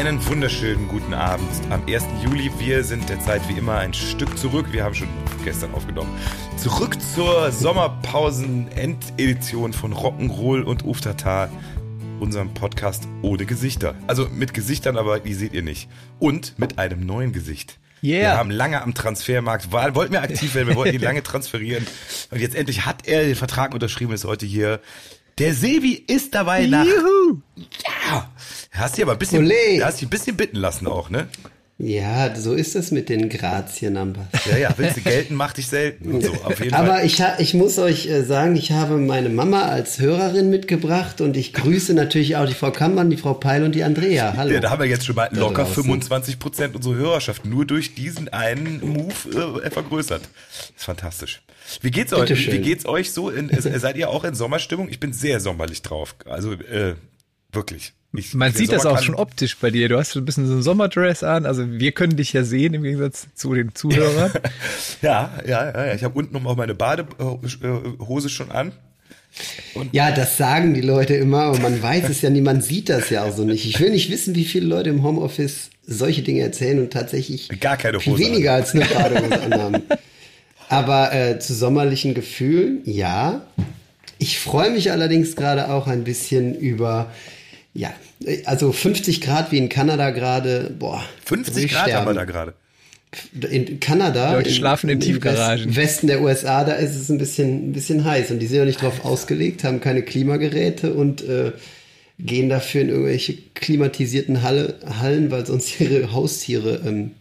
Einen wunderschönen guten Abend am 1. Juli. Wir sind derzeit wie immer ein Stück zurück. Wir haben schon gestern aufgenommen. Zurück zur Sommerpausen-Endedition von Rock'n'Roll und Uftata, unserem Podcast ohne Gesichter. Also mit Gesichtern, aber die seht ihr nicht. Und mit einem neuen Gesicht. Yeah. Wir haben lange am Transfermarkt, war, wollten wir aktiv werden, wir wollten ihn lange transferieren. Und jetzt endlich hat er den Vertrag unterschrieben, ist heute hier. Der Sebi ist dabei nach. Juhu. Ja. Hast dich aber ein bisschen, Olé. hast dich ein bisschen bitten lassen auch, ne? Ja, so ist es mit den Grazien-Numbers. Ja, ja, willst du gelten, mach dich selten und so, auf jeden Aber Fall. ich, ich muss euch äh, sagen, ich habe meine Mama als Hörerin mitgebracht und ich grüße natürlich auch die Frau Kammern, die Frau Peil und die Andrea. Hallo. Ja, da haben wir jetzt schon mal locker draußen. 25 Prozent unserer Hörerschaft nur durch diesen einen Move äh, vergrößert. Das ist fantastisch. Wie geht's euch? Bitteschön. Wie geht's euch so? In, seid ihr auch in Sommerstimmung? Ich bin sehr sommerlich drauf. Also äh, wirklich. Ich, Man sieht das auch schon optisch bei dir. Du hast schon ein bisschen so ein Sommerdress an. Also wir können dich ja sehen im Gegensatz zu den Zuhörern. Ja, ja, ja. ja. Ich habe unten noch mal meine Badehose schon an. Ja, das sagen die Leute immer, aber man weiß es ja nie, man sieht das ja auch so nicht. Ich will nicht wissen, wie viele Leute im Homeoffice solche Dinge erzählen und tatsächlich Gar keine viel Hose weniger als eine Badehose anhaben. Aber äh, zu sommerlichen Gefühlen, ja. Ich freue mich allerdings gerade auch ein bisschen über, ja, also 50 Grad wie in Kanada gerade, boah. 50 will ich Grad haben wir sterben. da gerade. In Kanada, Die Leute schlafen in im Tiefgaragen. West- Westen der USA, da ist es ein bisschen, ein bisschen heiß und die sind ja nicht drauf ausgelegt, haben keine Klimageräte und äh, gehen dafür in irgendwelche klimatisierten Halle, Hallen, weil sonst ihre Haustiere ähm,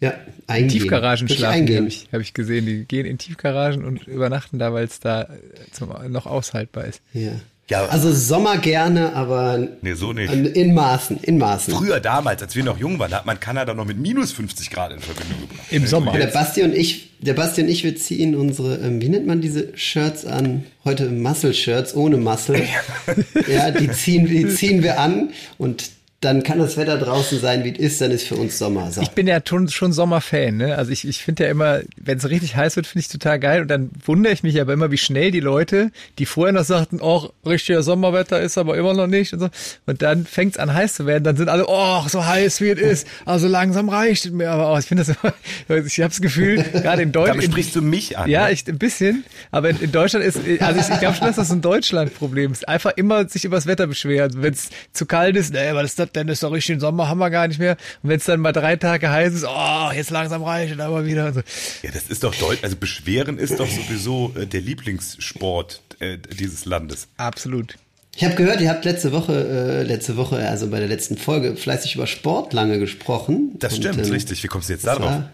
ja, eingehen. Tiefgaragen Wirklich schlafen, habe ich, hab ich gesehen. Die gehen in Tiefgaragen und übernachten da, weil es da zum, noch aushaltbar ist. Ja. Ja. Also Sommer gerne, aber Nee, so nicht. in Maßen, in Maßen. Früher damals, als wir noch jung waren, da hat man Kanada noch mit minus 50 Grad in Verbindung gebracht. Im Sommer. Der Basti und ich, der Basti und ich, wir ziehen unsere, ähm, wie nennt man diese Shirts an? Heute Muscle-Shirts ohne Muscle. ja, die ziehen, die ziehen wir an und dann kann das Wetter draußen sein, wie es ist, dann ist für uns Sommer. So. Ich bin ja schon, schon Sommerfan, ne? Also ich, ich finde ja immer, wenn es richtig heiß wird, finde ich total geil. Und dann wundere ich mich aber immer, wie schnell die Leute, die vorher noch sagten, oh, richtiger Sommerwetter ist aber immer noch nicht und so. Und dann fängt es an heiß zu werden, dann sind alle, oh, so heiß wie es ist. Also langsam reicht es mir aber auch. Ich finde das immer, ich habe das Gefühl, gerade in Damit Deutschland. sprichst du mich an. Ja, ne? ich, ein bisschen. Aber in, in Deutschland ist, also ich, ich glaube schon, dass das ein Deutschland-Problem ist. Einfach immer sich über das Wetter beschweren. Wenn es zu kalt ist, nee, was ist das denn? Ist doch richtig Sommer, haben wir gar nicht mehr. Und wenn es dann mal drei Tage heiß ist, oh, jetzt langsam reicht es aber wieder. Und so. Ja, das ist doch deutsch. Also Beschweren ist doch sowieso äh, der Lieblingssport äh, dieses Landes. Absolut. Ich habe gehört, ihr habt letzte Woche, äh, letzte Woche, also bei der letzten Folge, fleißig über Sport lange gesprochen. Das Und, stimmt, ähm, richtig. Wie kommst du jetzt das da drauf? war-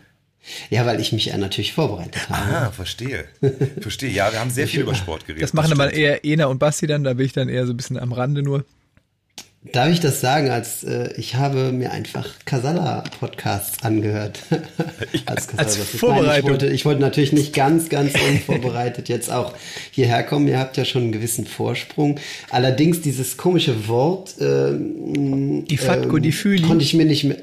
Ja, weil ich mich ja natürlich vorbereitet habe. Ah, verstehe. Verstehe. Ja, wir haben sehr viel über Sport geredet. Das machen aber stimmt. eher Ena und Basti dann, da bin ich dann eher so ein bisschen am Rande nur. Darf ich das sagen, als äh, ich habe mir einfach Casala-Podcasts angehört. als Casala- als Vorbereitung. Nein, ich, wollte, ich wollte natürlich nicht ganz, ganz unvorbereitet jetzt auch hierher kommen. Ihr habt ja schon einen gewissen Vorsprung. Allerdings dieses komische Wort ähm, Die Fatko, die Füli. konnte ich mir nicht mehr...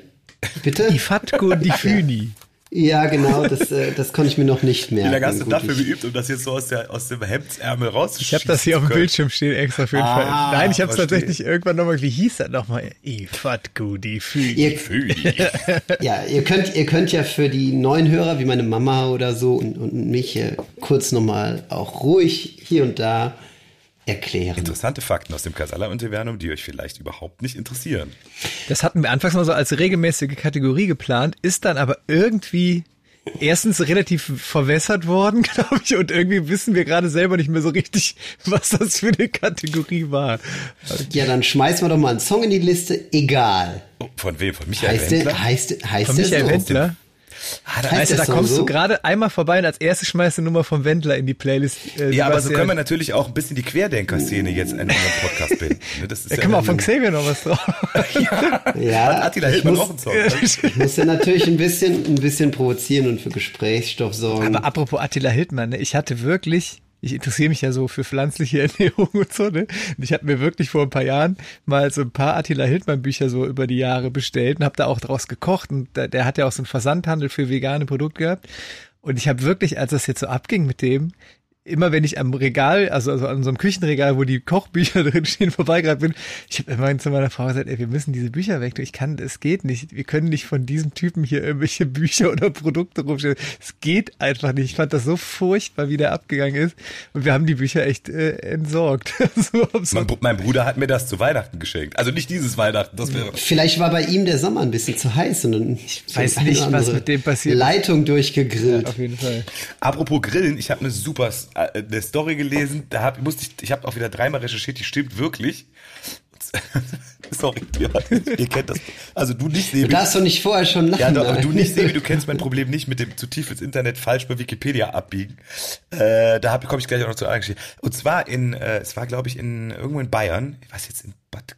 Bitte? Die Fatko die Füni. Ja, genau, das, äh, das konnte ich mir noch nicht mehr. Wie lange hast du dafür geübt, um das jetzt so aus, der, aus dem Hemdsärmel Ich rauszuschießen? habe das hier auf dem? Bildschirm stehen extra für den Ah, Fall. Nein, ich habe es tatsächlich irgendwann nochmal, wie hieß das nochmal? Ihr, Fühli. Ja, ihr könnt, ihr könnt ja für die neuen Hörer, wie meine Mama oder so und, und mich äh, kurz nochmal auch ruhig hier und da erklären. Interessante Fakten aus dem Casala-Universum, die euch vielleicht überhaupt nicht interessieren. Das hatten wir anfangs mal so als regelmäßige Kategorie geplant, ist dann aber irgendwie erstens relativ verwässert worden, glaube ich, und irgendwie wissen wir gerade selber nicht mehr so richtig, was das für eine Kategorie war. Ja, dann schmeißen wir doch mal einen Song in die Liste. Egal. Von wem? Von Michael Heißt Wendler? der, heißt, heißt Von der Michael so? Wendler. Ah, da- der da kommst so? du gerade einmal vorbei und als erstes schmeißt du Nummer vom Wendler in die Playlist. Äh, ja, aber so können wir natürlich auch ein bisschen die Querdenker-Szene jetzt in unserem Podcast binden. Ne, Das ist Da ja können wir auch von Xavier noch was drauf. Ja, Hat Attila ich Hildmann muss, auch einen Song? ne? ich muss ja natürlich ein bisschen, ein bisschen provozieren und für Gesprächsstoff sorgen. Aber apropos Attila Hildmann, ne, ich hatte wirklich, ich interessiere mich ja so für pflanzliche Ernährung und so, ne? Und ich hatte mir wirklich vor ein paar Jahren mal so ein paar Attila Hildmann Bücher so über die Jahre bestellt und habe da auch draus gekocht. Und der, der hat ja auch so einen Versandhandel für vegane Produkte gehabt. Und ich habe wirklich, als das jetzt so abging mit dem, immer wenn ich am Regal, also, also an so einem Küchenregal, wo die Kochbücher drin stehen, vorbeigerannt bin, ich habe immer zu meiner Frau gesagt, ey, wir müssen diese Bücher weg. Ich kann, es geht nicht. Wir können nicht von diesem Typen hier irgendwelche Bücher oder Produkte rumstellen. Es geht einfach nicht. Ich fand das so furchtbar, wie der abgegangen ist. Und wir haben die Bücher echt äh, entsorgt. so, so. Mein, mein, Bruder hat mir das zu Weihnachten geschenkt. Also nicht dieses Weihnachten. Das wäre Vielleicht war bei ihm der Sommer ein bisschen zu heiß und dann ich weiß nicht, was mit dem passiert. Leitung durchgegrillt. Ja, auf jeden Fall. Apropos Grillen, ich habe eine super eine Story gelesen, da hab, musste ich, ich habe auch wieder dreimal recherchiert, die stimmt wirklich. Sorry, ja, ihr kennt das. Also du nicht, Sebi. Du darfst doch nicht vorher schon lachen. Ja, doch, aber du nicht, Sebi, du kennst mein Problem nicht mit dem zu tief ins Internet falsch bei Wikipedia abbiegen. Äh, da komme ich gleich auch noch zu Geschichte. Und zwar in, äh, es war glaube ich in irgendwo in Bayern, ich weiß jetzt in Bad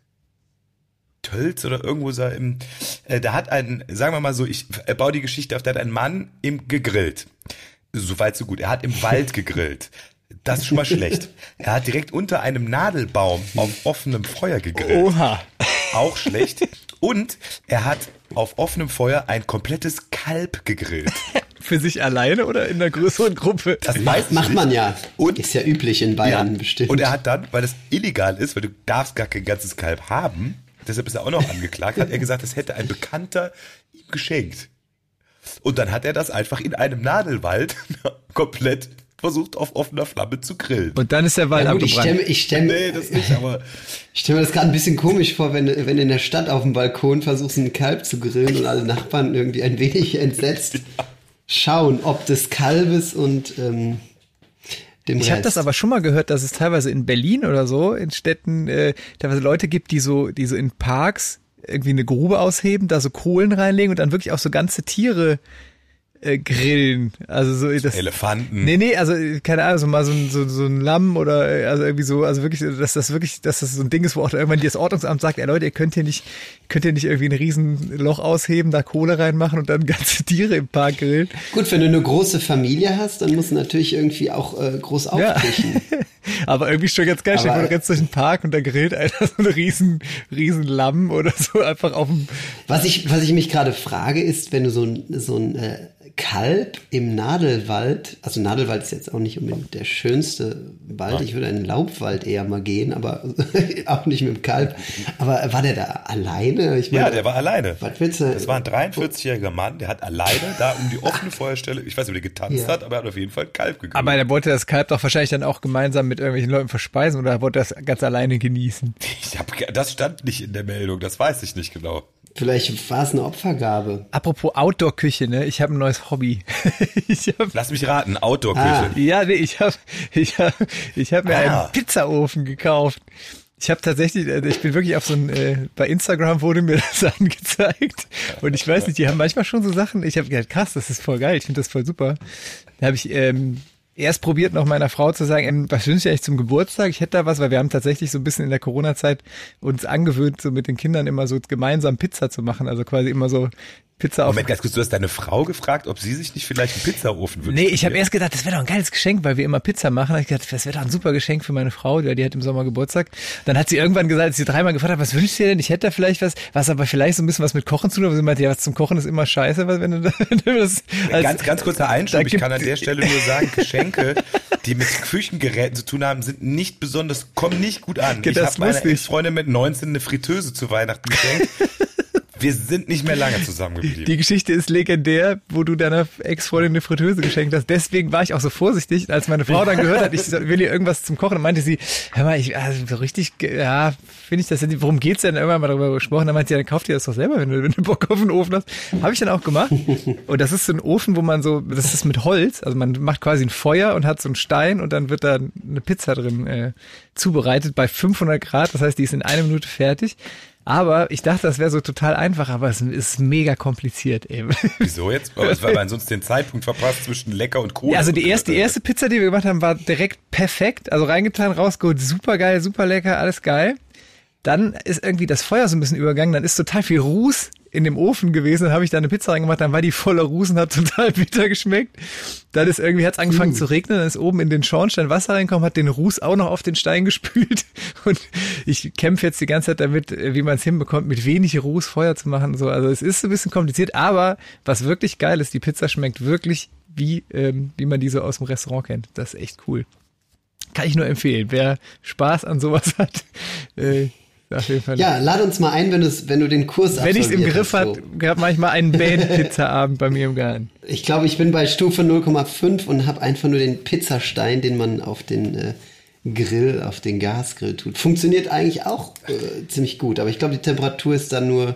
Tölz oder irgendwo so im, äh, da hat ein, sagen wir mal so, ich äh, baue die Geschichte auf, da hat ein Mann im gegrillt. Soweit so gut. Er hat im Wald gegrillt. Das ist schon mal schlecht. Er hat direkt unter einem Nadelbaum auf offenem Feuer gegrillt. Oha. Auch schlecht. Und er hat auf offenem Feuer ein komplettes Kalb gegrillt. Für sich alleine oder in einer größeren Gruppe? Das macht, macht man ja. Und, ist ja üblich in Bayern ja. bestimmt. Und er hat dann, weil das illegal ist, weil du darfst gar kein ganzes Kalb haben, deshalb ist er auch noch angeklagt, hat er gesagt, das hätte ein Bekannter ihm geschenkt. Und dann hat er das einfach in einem Nadelwald komplett versucht auf offener Flamme zu grillen. Und dann ist der Wald ja, gut, abgebrannt. Ich stelle stell, nee, das nicht, aber ich stelle mir das gerade ein bisschen komisch vor, wenn, wenn du in der Stadt auf dem Balkon versuchst, einen Kalb zu grillen und alle Nachbarn irgendwie ein wenig entsetzt ja. schauen, ob des Kalbes und ähm, dem ich habe das aber schon mal gehört, dass es teilweise in Berlin oder so, in Städten, äh, teilweise Leute gibt, die so, die so in Parks irgendwie eine Grube ausheben, da so Kohlen reinlegen und dann wirklich auch so ganze Tiere äh, grillen. Also so das Elefanten. Nee, nee, also keine Ahnung, so mal so ein, so, so ein Lamm oder äh, also irgendwie so, also wirklich, dass das wirklich, dass das so ein Ding ist, wo auch irgendwann das Ordnungsamt sagt, ey Leute, ihr könnt hier nicht, könnt ihr nicht irgendwie ein riesen Loch ausheben, da Kohle reinmachen und dann ganze Tiere im Park grillen. Gut, wenn du eine große Familie hast, dann musst du natürlich irgendwie auch äh, groß aufbrechen. Ja. Aber irgendwie schon ganz geil, stell du rennst durch den Park und da grillt einer so ein riesen, riesen Lamm oder so einfach auf dem. Was ich, was ich mich gerade frage, ist, wenn du so ein, so ein äh, Kalb im Nadelwald, also Nadelwald ist jetzt auch nicht unbedingt der schönste Wald, ich würde in den Laubwald eher mal gehen, aber auch nicht mit dem Kalb. Aber war der da alleine? Ich meine, ja, der war alleine. Was willst du? Das war ein 43-jähriger Mann, der hat alleine da um die offene Feuerstelle, ich weiß nicht, ob der getanzt ja. hat, aber er hat auf jeden Fall Kalb gegrillt. Aber er wollte das Kalb doch wahrscheinlich dann auch gemeinsam mit irgendwelchen Leuten verspeisen oder wollte das ganz alleine genießen? Ich hab, das stand nicht in der Meldung, das weiß ich nicht genau. Vielleicht war es eine Opfergabe. Apropos Outdoor-Küche, ne? Ich habe ein neues Hobby. hab, Lass mich raten, Outdoor-Küche. Ah. Ja, nee, ich habe ich hab, ich hab mir ah. einen Pizzaofen gekauft. Ich habe tatsächlich, äh, ich bin wirklich auf so ein, äh, bei Instagram wurde mir das angezeigt. Und ich weiß nicht, die haben manchmal schon so Sachen. Ich habe gedacht, krass, das ist voll geil, ich finde das voll super. Da habe ich ähm, erst probiert noch meiner Frau zu sagen, ähm, was wünsche ich eigentlich zum Geburtstag? Ich hätte da was, weil wir haben tatsächlich so ein bisschen in der Corona-Zeit uns angewöhnt, so mit den Kindern immer so gemeinsam Pizza zu machen. Also quasi immer so Pizza auf. Moment, ganz kurz, du hast deine Frau gefragt, ob sie sich nicht vielleicht einen Pizzaofen wünscht. Nee, ich habe erst gedacht, das wäre doch ein geiles Geschenk, weil wir immer Pizza machen. Da ich gedacht, das wäre doch ein super Geschenk für meine Frau, die, die hat im Sommer Geburtstag. Dann hat sie irgendwann gesagt, als sie dreimal gefragt hat, was wünschst du dir denn? Ich hätte da vielleicht was, was aber vielleicht so ein bisschen was mit Kochen zu tun. Aber sie meinte, ja, was zum Kochen ist immer scheiße, wenn du, wenn du das. Als, ganz, ganz kurzer Einschub. Ich kann an der Stelle nur sagen, Geschenke, die mit Küchengeräten zu tun haben, sind nicht besonders, kommen nicht gut an. Ich habe meiner Ex-Freundin mit 19 eine Fritteuse zu Weihnachten geschenkt. Wir sind nicht mehr lange zusammengeblieben. Die Geschichte ist legendär, wo du deiner Ex-Freundin eine Fritteuse geschenkt hast. Deswegen war ich auch so vorsichtig, als meine Frau dann gehört hat, ich will ihr irgendwas zum Kochen, dann meinte sie, hör mal, ich, also so richtig, ja, finde ich das, worum geht's denn? Irgendwann mal darüber gesprochen, dann meinte sie, dann kauf dir das doch selber, wenn du, wenn du Bock auf einen Ofen hast. Habe ich dann auch gemacht. Und das ist so ein Ofen, wo man so, das ist mit Holz, also man macht quasi ein Feuer und hat so einen Stein und dann wird da eine Pizza drin äh, zubereitet bei 500 Grad, das heißt, die ist in einer Minute fertig. Aber ich dachte, das wäre so total einfach, aber es ist mega kompliziert eben. Wieso jetzt? Weil man sonst den Zeitpunkt verpasst zwischen lecker und cool. Ja, also die erste, die erste Pizza, die wir gemacht haben, war direkt perfekt. Also reingetan, rausgeholt, super geil, super lecker, alles geil. Dann ist irgendwie das Feuer so ein bisschen übergangen, dann ist total viel Ruß in dem Ofen gewesen, dann habe ich da eine Pizza reingemacht, dann war die voller Rußen, hat total bitter geschmeckt. Dann ist irgendwie, hat's angefangen uh. zu regnen, dann ist oben in den Schornstein Wasser reinkommen, hat den Ruß auch noch auf den Stein gespült. Und ich kämpfe jetzt die ganze Zeit damit, wie man es hinbekommt, mit wenig Ruß Feuer zu machen. So, also es ist ein bisschen kompliziert, aber was wirklich geil ist, die Pizza schmeckt wirklich wie, ähm, wie man die so aus dem Restaurant kennt. Das ist echt cool. Kann ich nur empfehlen. Wer Spaß an sowas hat, äh. Ja, lad uns mal ein, wenn, wenn du den Kurs Wenn ich es im Griff hast, so. gab manchmal einen Band-Pizza-Abend bei mir im Garten. Ich glaube, ich bin bei Stufe 0,5 und habe einfach nur den Pizzastein, den man auf den äh, Grill, auf den Gasgrill tut. Funktioniert eigentlich auch äh, ziemlich gut, aber ich glaube, die Temperatur ist dann nur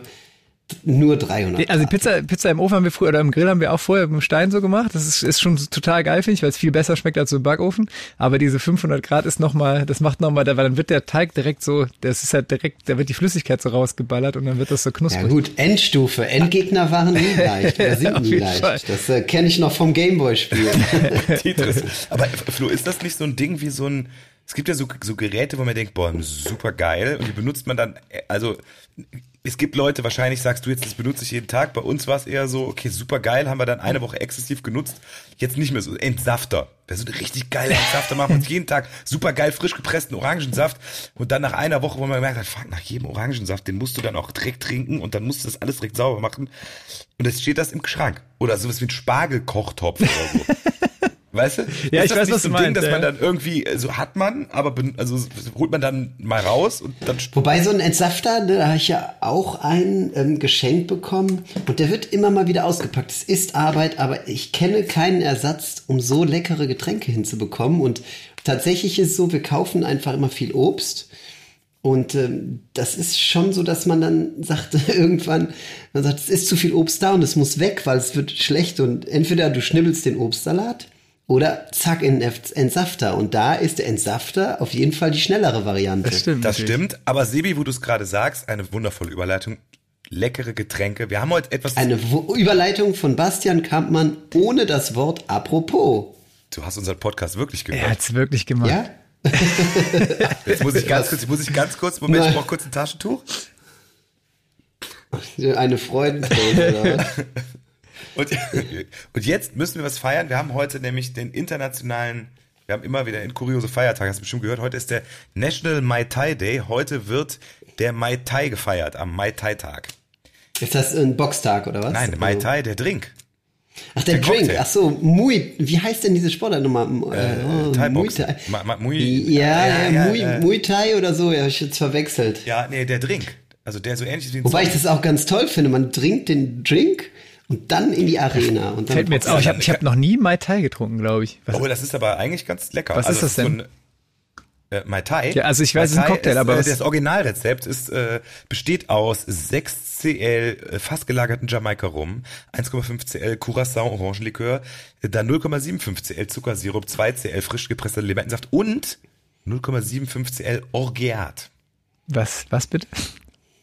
nur 300. Also Pizza, Pizza im Ofen haben wir früher oder im Grill haben wir auch vorher mit dem Stein so gemacht. Das ist, ist schon total geil, finde ich, weil es viel besser schmeckt als so im Backofen. Aber diese 500 Grad ist nochmal, das macht nochmal, weil dann wird der Teig direkt so, das ist halt direkt, da wird die Flüssigkeit so rausgeballert und dann wird das so knusprig. Ja gut, Endstufe. Endgegner waren nie leicht oder sind nie leicht. Fall. Das äh, kenne ich noch vom Gameboy-Spiel. Aber Flo, ist das nicht so ein Ding wie so ein, es gibt ja so, so Geräte, wo man denkt, boah, super geil und die benutzt man dann, äh, also es gibt Leute, wahrscheinlich sagst du jetzt, das benutze ich jeden Tag. Bei uns war es eher so, okay, super geil, haben wir dann eine Woche exzessiv genutzt. Jetzt nicht mehr so. Entsafter. Wer so eine richtig geile Entsafter macht uns jeden Tag super geil frisch gepressten Orangensaft. Und dann nach einer Woche, wo man gemerkt hat, fuck, nach jedem Orangensaft, den musst du dann auch direkt trinken und dann musst du das alles direkt sauber machen. Und jetzt steht das im Schrank. Oder sowas wie ein Spargelkochtopf oder so. Weißt du? Ja, ist ich weiß, was so du meinst. Ding, dass ja. man dann irgendwie, also hat man, aber also holt man dann mal raus und dann. Wobei so ein Entsafter, da habe ich ja auch einen ähm, geschenkt bekommen und der wird immer mal wieder ausgepackt. Es ist Arbeit, aber ich kenne keinen Ersatz, um so leckere Getränke hinzubekommen. Und tatsächlich ist es so, wir kaufen einfach immer viel Obst. Und ähm, das ist schon so, dass man dann sagt, irgendwann, man sagt, es ist zu viel Obst da und es muss weg, weil es wird schlecht. Und entweder du schnibbelst den Obstsalat oder zack in den Entsafter. Und da ist der Entsafter auf jeden Fall die schnellere Variante. Das stimmt. Das stimmt. Aber Sebi, wo du es gerade sagst, eine wundervolle Überleitung. Leckere Getränke. Wir haben heute etwas. Eine Überleitung von Bastian Kampmann ohne das Wort apropos. Du hast unseren Podcast wirklich gehört. Er hat es wirklich gemacht. Ja? jetzt muss ich ganz kurz, muss ich ganz kurz, Moment, ich brauche kurz ein Taschentuch. Eine Freudenträne, oder? Und, und jetzt müssen wir was feiern. Wir haben heute nämlich den internationalen, wir haben immer wieder in kuriose Feiertage, hast du bestimmt gehört. Heute ist der National Mai Tai Day. Heute wird der Mai Tai gefeiert, am Mai Tai Tag. Ist das ein Boxtag oder was? Nein, Mai also Tai, der Drink. Ach, der, der Drink. Cocktail. Ach so, Mui. Wie heißt denn diese Sportart nochmal? Äh, oh, Thai Muay Thai. Ma, ma, Mui, ja, ja, ja, Mui, ja, Muay Thai oder so. Ja, ich jetzt verwechselt. Ja, nee, der Drink. Also der so ähnlich ist wie ein Wobei Zombie. ich das auch ganz toll finde. Man trinkt den Drink und dann in die Arena. Und dann Fällt mir jetzt auch, ich habe ich hab noch nie Mai Tai getrunken, glaube ich. Was oh, das ist aber eigentlich ganz lecker. Was also ist das denn? So ein, äh, Mai Tai. Ja, also ich weiß, es ist ein Cocktail, ist, aber äh, das Originalrezept ist äh, besteht aus 6 CL äh, fast gelagerten Jamaika Rum, 1,5 CL Curacao Orangenlikör, äh, dann 0,75 CL Zuckersirup, 2 CL frisch gepresster Limettensaft und 0,75 CL Orgeat. Was was bitte?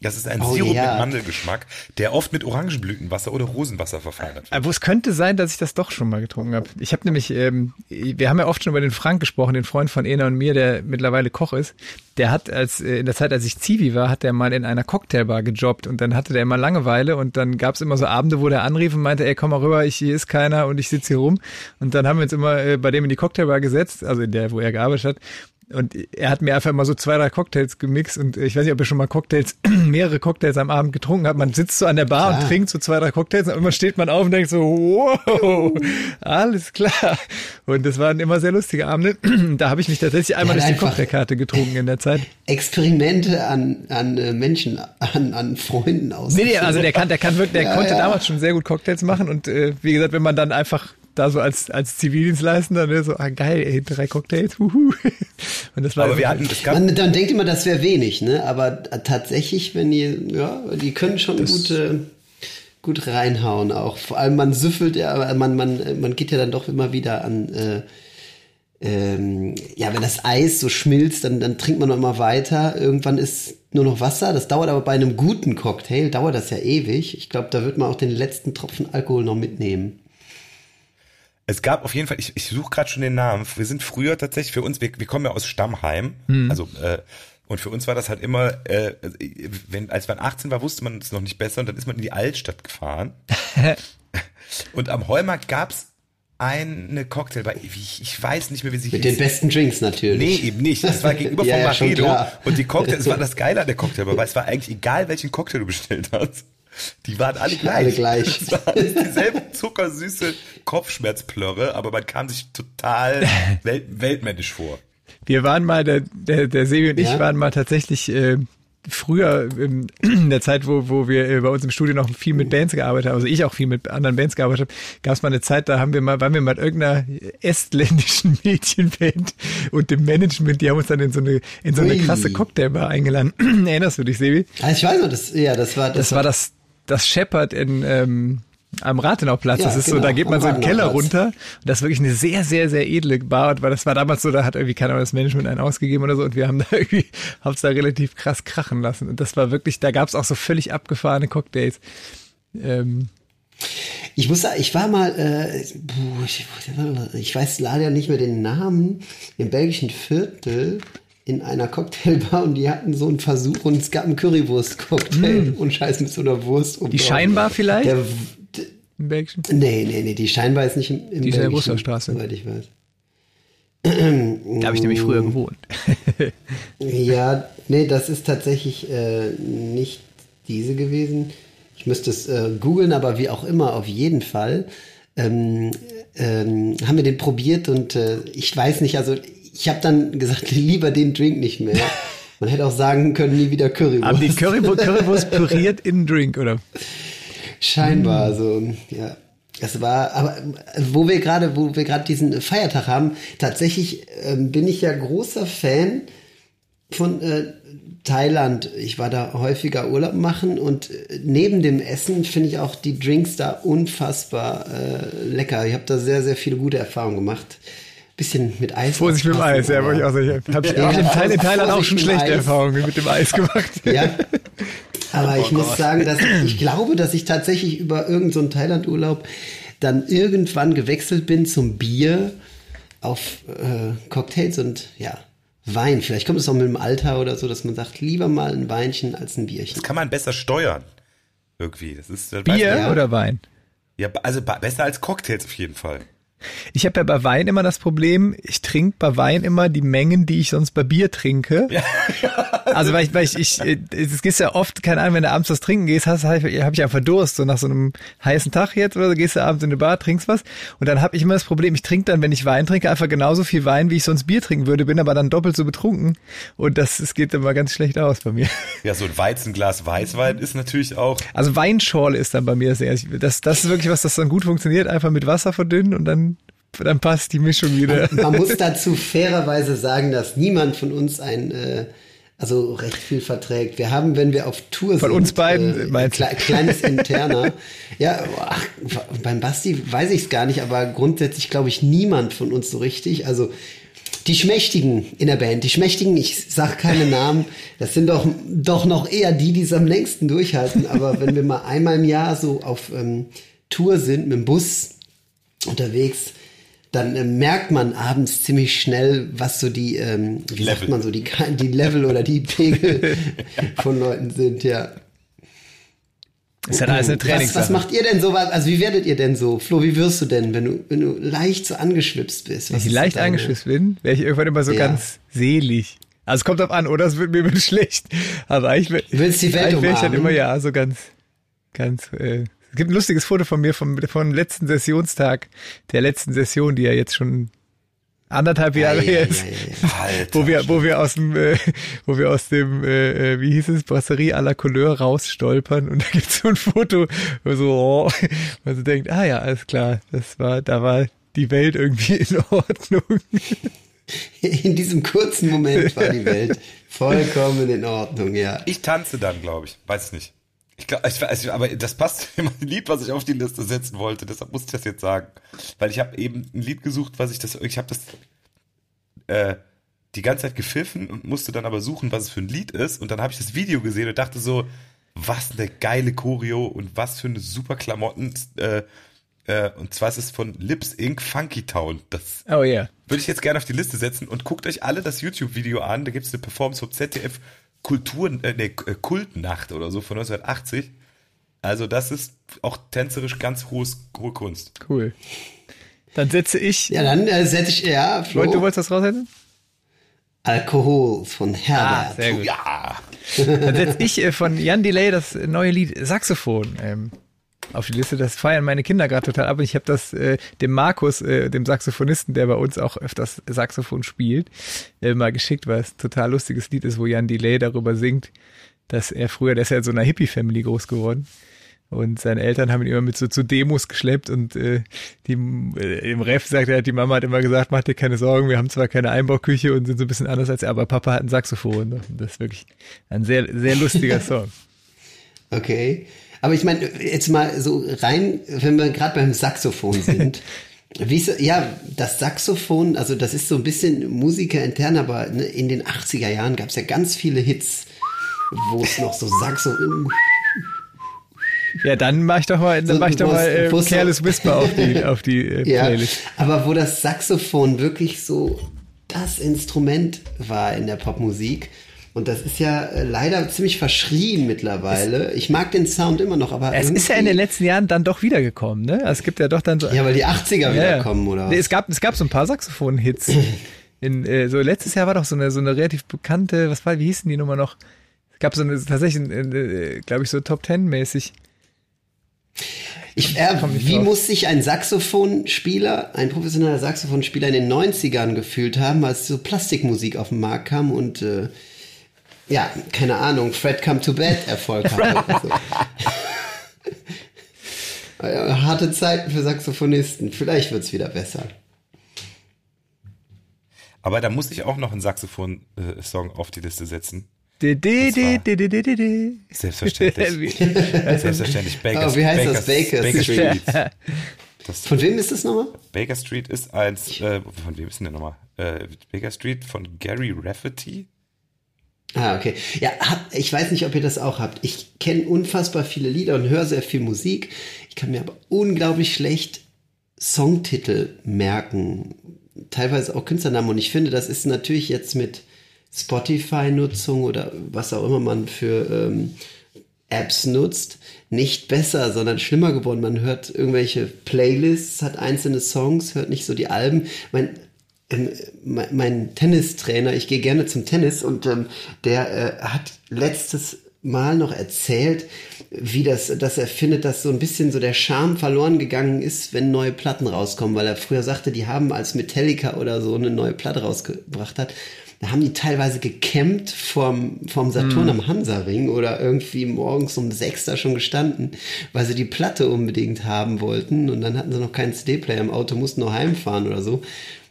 Das ist ein oh, Sirup ja. mit Mandelgeschmack, der oft mit Orangenblütenwasser oder Rosenwasser verfeinert wird. Aber es könnte sein, dass ich das doch schon mal getrunken habe. Ich habe nämlich, ähm, wir haben ja oft schon über den Frank gesprochen, den Freund von Ena und mir, der mittlerweile Koch ist. Der hat als äh, in der Zeit, als ich Zivi war, hat der mal in einer Cocktailbar gejobbt und dann hatte der immer Langeweile und dann gab es immer so Abende, wo der anrief und meinte, ey, komm mal rüber, ich, hier ist keiner und ich sitze hier rum. Und dann haben wir uns immer äh, bei dem in die Cocktailbar gesetzt, also in der, wo er gearbeitet hat. Und er hat mir einfach immer so zwei, drei Cocktails gemixt und ich weiß nicht, ob ihr schon mal Cocktails, mehrere Cocktails am Abend getrunken habt. Man sitzt so an der Bar klar. und trinkt so zwei, drei Cocktails und immer steht man auf und denkt so, wow, alles klar. Und das waren immer sehr lustige Abende. Da habe ich mich tatsächlich einmal durch die Cocktailkarte getrunken in der Zeit. Experimente an, an äh, Menschen, an, an Freunden aus. Nee, nee, also der kann, der kann wirklich, der ja, konnte ja. damals schon sehr gut Cocktails machen und äh, wie gesagt, wenn man dann einfach da so als, als Zivildienstleistender, ne, so, ah, geil, ey, drei Cocktails, wuhu. Und das war aber wir hatten, es gab man, dann denkt immer, das wäre wenig, ne, aber tatsächlich, wenn die, ja, die können schon gut, äh, gut reinhauen auch. Vor allem man süffelt ja, man, man, man geht ja dann doch immer wieder an, äh, ähm, ja, wenn das Eis so schmilzt, dann, dann trinkt man noch immer weiter. Irgendwann ist nur noch Wasser. Das dauert aber bei einem guten Cocktail, dauert das ja ewig. Ich glaube, da wird man auch den letzten Tropfen Alkohol noch mitnehmen. Es gab auf jeden Fall, ich, ich suche gerade schon den Namen. Wir sind früher tatsächlich für uns, wir, wir kommen ja aus Stammheim, mhm. also äh, Und für uns war das halt immer, äh, wenn, als man 18 war, wusste man es noch nicht besser und dann ist man in die Altstadt gefahren. und am Heumarkt gab's eine Cocktailbar, ich, ich weiß nicht mehr, wie sie Mit hieß. den besten Drinks natürlich. Nee, eben nicht. Das war gegenüber Ja, von ja, Maredo. klar. und die Cocktails, das war das Geile an der Cocktailbar, weil es war eigentlich egal, welchen Cocktail du bestellt hast. Die waren alle gleich. Alle gleich. Das war dieselbe zuckersüße Kopfschmerzplörre, aber man kam sich total welt weltmännisch vor. Wir waren mal, der, der, der Sebi und ich Ja? waren mal tatsächlich äh, früher ähm, in der Zeit, wo, wo wir äh, bei uns im Studio noch viel mit Bands gearbeitet haben, also ich auch viel mit anderen Bands gearbeitet habe, gab es mal eine Zeit, da haben wir mal, waren wir mal in irgendeiner estländischen Mädchenband und dem Management, die haben uns dann in so eine, in so eine Ui. krasse Cocktailbar eingeladen. Erinnerst du dich, Sebi? Ah, ich weiß noch, das, ja, das war, Das war das, das Shepherd in, ähm, am Rathenauplatz. Ja, das ist so, genau, da geht man so in den Keller runter. Und das ist wirklich eine sehr, sehr, sehr edle Bar. Und weil das war damals so, da hat irgendwie keiner das Management einen ausgegeben oder so. Und wir haben da irgendwie, haben es da relativ krass krachen lassen. Und das war wirklich, da gab es auch so völlig abgefahrene Cocktails. Ähm, Ich muss sagen, ich war mal, äh, ich weiß leider nicht mehr den Namen, im belgischen Viertel in einer Cocktailbar und die hatten so einen Versuch und es gab einen Currywurst-Cocktail und Scheiß mit so einer Wurst. Die Scheinbar vielleicht? Der, im Belgischen. nee, nee, nee, die Scheinbar ist nicht im, im Die ist in der Belgischen, Gustavstraße. Soweit ich weiß. Da habe ich nämlich früher gewohnt. Ja, nee, das ist tatsächlich äh, nicht diese gewesen. Ich müsste es äh, googeln, aber wie auch immer, auf jeden Fall ähm, ähm, haben wir den probiert und äh, ich weiß nicht, also ich habe dann gesagt, lieber den Drink nicht mehr. Man hätte auch sagen können, nie wieder Currywurst. Haben die Currywurst, Currywurst püriert in Drink, oder? Scheinbar, also ja. Es war, aber äh, wo wir gerade, wo wir gerade diesen Feiertag haben, tatsächlich ähm, bin ich ja großer Fan von äh, Thailand. Ich war da häufiger Urlaub machen und äh, neben dem Essen finde ich auch die Drinks da unfassbar äh, lecker. Ich habe da sehr, sehr viele gute Erfahrungen gemacht. Bisschen mit Eis. Vorsicht mit dem Eis, ja, wollte ich auch sagen. Habe ich Ja, in, Thail, in Vorsicht Thailand auch schon schlechte Eis. Erfahrungen mit dem Eis gemacht. Ja. Aber Oh ich muss sagen, dass ich glaube, dass ich tatsächlich über irgendeinen so Thailand-Urlaub dann irgendwann gewechselt bin zum Bier auf äh, Cocktails und ja, Wein. Vielleicht kommt es auch mit dem Alter oder so, dass man sagt, lieber mal ein Weinchen als ein Bierchen. Das kann man besser steuern. Irgendwie. Das ist, das Bier Ja. oder Wein? Ja, also besser als Cocktails auf jeden Fall. Ich habe ja bei Wein immer das Problem, ich trinke bei Wein immer die Mengen, die ich sonst bei Bier trinke. Also weil ich, weil ich, ich äh, es ist ja oft, keine Ahnung, wenn du abends was trinken gehst, hast habe hab ich einfach Durst, so nach so einem heißen Tag jetzt oder so, gehst du abends in eine Bar, trinkst was und dann habe ich immer das Problem, ich trinke dann, wenn ich Wein trinke, einfach genauso viel Wein, wie ich sonst Bier trinken würde, bin aber dann doppelt so betrunken und das, es geht immer ganz schlecht aus bei mir. Ja, so ein Weizenglas Weißwein ist natürlich auch. Also Weinschorle ist dann bei mir sehr, das, das ist wirklich was, das dann gut funktioniert, einfach mit Wasser verdünnen und dann, dann passt die Mischung wieder. Man muss dazu fairerweise sagen, dass niemand von uns ein äh, also recht viel verträgt. Wir haben, wenn wir auf Tour sind, Von uns beiden, äh, kle kleines Interner. ja, ach, beim Basti weiß ich es gar nicht, aber grundsätzlich glaube ich niemand von uns so richtig. Also die Schmächtigen in der Band, die Schmächtigen, ich sag keine Namen, das sind doch, doch noch eher die, die es am längsten durchhalten. Aber wenn wir mal einmal im Jahr so auf ähm, Tour sind mit dem Bus unterwegs, dann äh, merkt man abends ziemlich schnell, was so die, ähm, wie sagt Level. man so, die, die Level oder die Pegel von Leuten sind, ja. ist halt alles eine Was, Trainingssache. was macht ihr denn so? Also wie werdet ihr denn so? Flo, wie wirst du denn, wenn du, wenn du leicht so angeschwipst bist? Wenn Was ich ist leicht deine- angeschwipst bin, wäre ich irgendwann immer so Ja. ganz selig. Also es kommt drauf an, oder? Es wird mir immer schlecht. Aber wär- Du willst die Welt eigentlich wäre ich dann umarmen? immer ja so ganz, ganz. Äh, es gibt ein lustiges Foto von mir vom, vom letzten Sessionstag, der letzten Session, die ja jetzt schon anderthalb Jahre Ja, ja, her ist. Wo wir, wo wir aus dem, äh, wo wir aus dem, äh, äh, wie hieß es, Brasserie à la Couleur rausstolpern und da gibt's so ein Foto, wo so, oh, man so denkt, ah ja, alles klar, das war, da war die Welt irgendwie in Ordnung. In diesem kurzen Moment war die Welt vollkommen in Ordnung, ja. Ich tanze dann, glaube ich. Weiß ich nicht. Ich glaube, weiß, aber das passt zu dem Lied, was ich auf die Liste setzen wollte. Deshalb musste ich das jetzt sagen, weil ich habe eben ein Lied gesucht, was ich das, ich habe das äh, die ganze Zeit gepfiffen und musste dann aber suchen, was es für ein Lied ist. Und dann habe ich das Video gesehen und dachte so, was eine geile Choreo und was für eine super Klamotten. Äh, Äh, und zwar ist es von Lips Inc. Funky Town. Das Oh ja. würde ich jetzt gerne auf die Liste setzen und guckt euch alle das YouTube-Video an. Da gibt es eine Performance vom ZDF Kultur, äh, nee, äh, Kultnacht oder so von 1980. Also das ist auch tänzerisch ganz hohes, hohe Kunst. Cool. Dann setze ich. Ja, dann äh, setze ich, ja, Flo, Wollt- Du wolltest das raussetzen? Alkohol von Herbert. Ah, sehr gut. Ja. Dann setze ich äh, von Jan Delay das neue Lied Saxophon ähm, auf die Liste. Das feiern meine Kinder gerade total ab. Und ich habe das äh, dem Markus, äh, dem Saxophonisten, der bei uns auch öfters Saxophon spielt, äh, mal geschickt, weil es ein total lustiges Lied ist, wo Jan Delay darüber singt, dass er früher, der ist ja in so einer Hippie-Family groß geworden. Und seine Eltern haben ihn immer mit so zu Demos geschleppt und äh, die, äh, im Ref sagt er, die Mama hat immer gesagt, mach dir keine Sorgen, wir haben zwar keine Einbauküche und sind so ein bisschen anders als er, aber Papa hat ein Saxophon. Das ist wirklich ein sehr, sehr lustiger Song. Okay. Aber ich meine, jetzt mal so rein, wenn wir gerade beim Saxophon sind. Wie ja, das Saxophon, also das ist so ein bisschen Musiker intern, aber ne, in den 80er Jahren gab es ja ganz viele Hits, wo es noch so Saxo. Ja, dann mach ich doch mal, dann mach ich doch mal äh, Careless Whisper auf die, auf die äh, Ja, Playlist. aber wo das Saxophon wirklich so das Instrument war in der Popmusik. Und das ist ja äh, leider ziemlich verschrien mittlerweile. Ich mag den Sound immer noch, aber. Es ist ja in den letzten Jahren dann doch wiedergekommen, ne? Also es gibt ja doch dann so. Ja, weil die 80er Ja, ja. wiederkommen, oder? Nee, es gab, es gab so ein paar Saxophon-Hits. In, äh, so letztes Jahr war doch so eine, so eine relativ bekannte, was war, wie hießen die Nummer noch? Es gab so eine, tatsächlich, äh, glaube ich, so Top Ten mäßig. Ich, äh, wie drauf. muss sich ein Saxophonspieler, ein professioneller Saxophonspieler in den 90ern gefühlt haben, als so Plastikmusik auf den Markt kam und äh, ja, keine Ahnung, Fred Come to Bed Erfolg hatte. so. Ja, Harte Zeiten für Saxophonisten. Vielleicht wird's wieder besser. Aber da muss ich auch noch einen Saxophon-Song auf die Liste setzen. De, de, Das de, war- de, de, de, de, de. Selbstverständlich. Selbstverständlich. Baker, Oh, wie heißt das? Baker, Baker Street. Das, Von wem ist das nochmal? Baker Street ist eins, äh, von wem ist denn der nochmal? Äh, Baker Street von Gary Rafferty? Ah, okay. Ja, hab, ich weiß nicht, ob ihr das auch habt. Ich kenne unfassbar viele Lieder und höre sehr viel Musik. Ich kann mir aber unglaublich schlecht Songtitel merken. Teilweise auch Künstlernamen. Und ich finde, das ist natürlich jetzt mit Spotify-Nutzung oder was auch immer man für ähm, Apps nutzt, nicht besser, sondern schlimmer geworden. Man hört irgendwelche Playlists, hat einzelne Songs, hört nicht so die Alben. Mein, mein, Tennistrainer, ich gehe gerne zum Tennis und ähm, der äh, hat letztes Mal noch erzählt, wie das, dass er findet, dass so ein bisschen so der Charme verloren gegangen ist, wenn neue Platten rauskommen, weil er früher sagte, die haben als Metallica oder so eine neue Platte rausgebracht hat, da haben die teilweise gecampt vorm, vorm Saturn am Hansaring oder irgendwie morgens um sechs da schon gestanden, weil sie die Platte unbedingt haben wollten und dann hatten sie noch keinen CD-Player im Auto, mussten noch heimfahren oder so.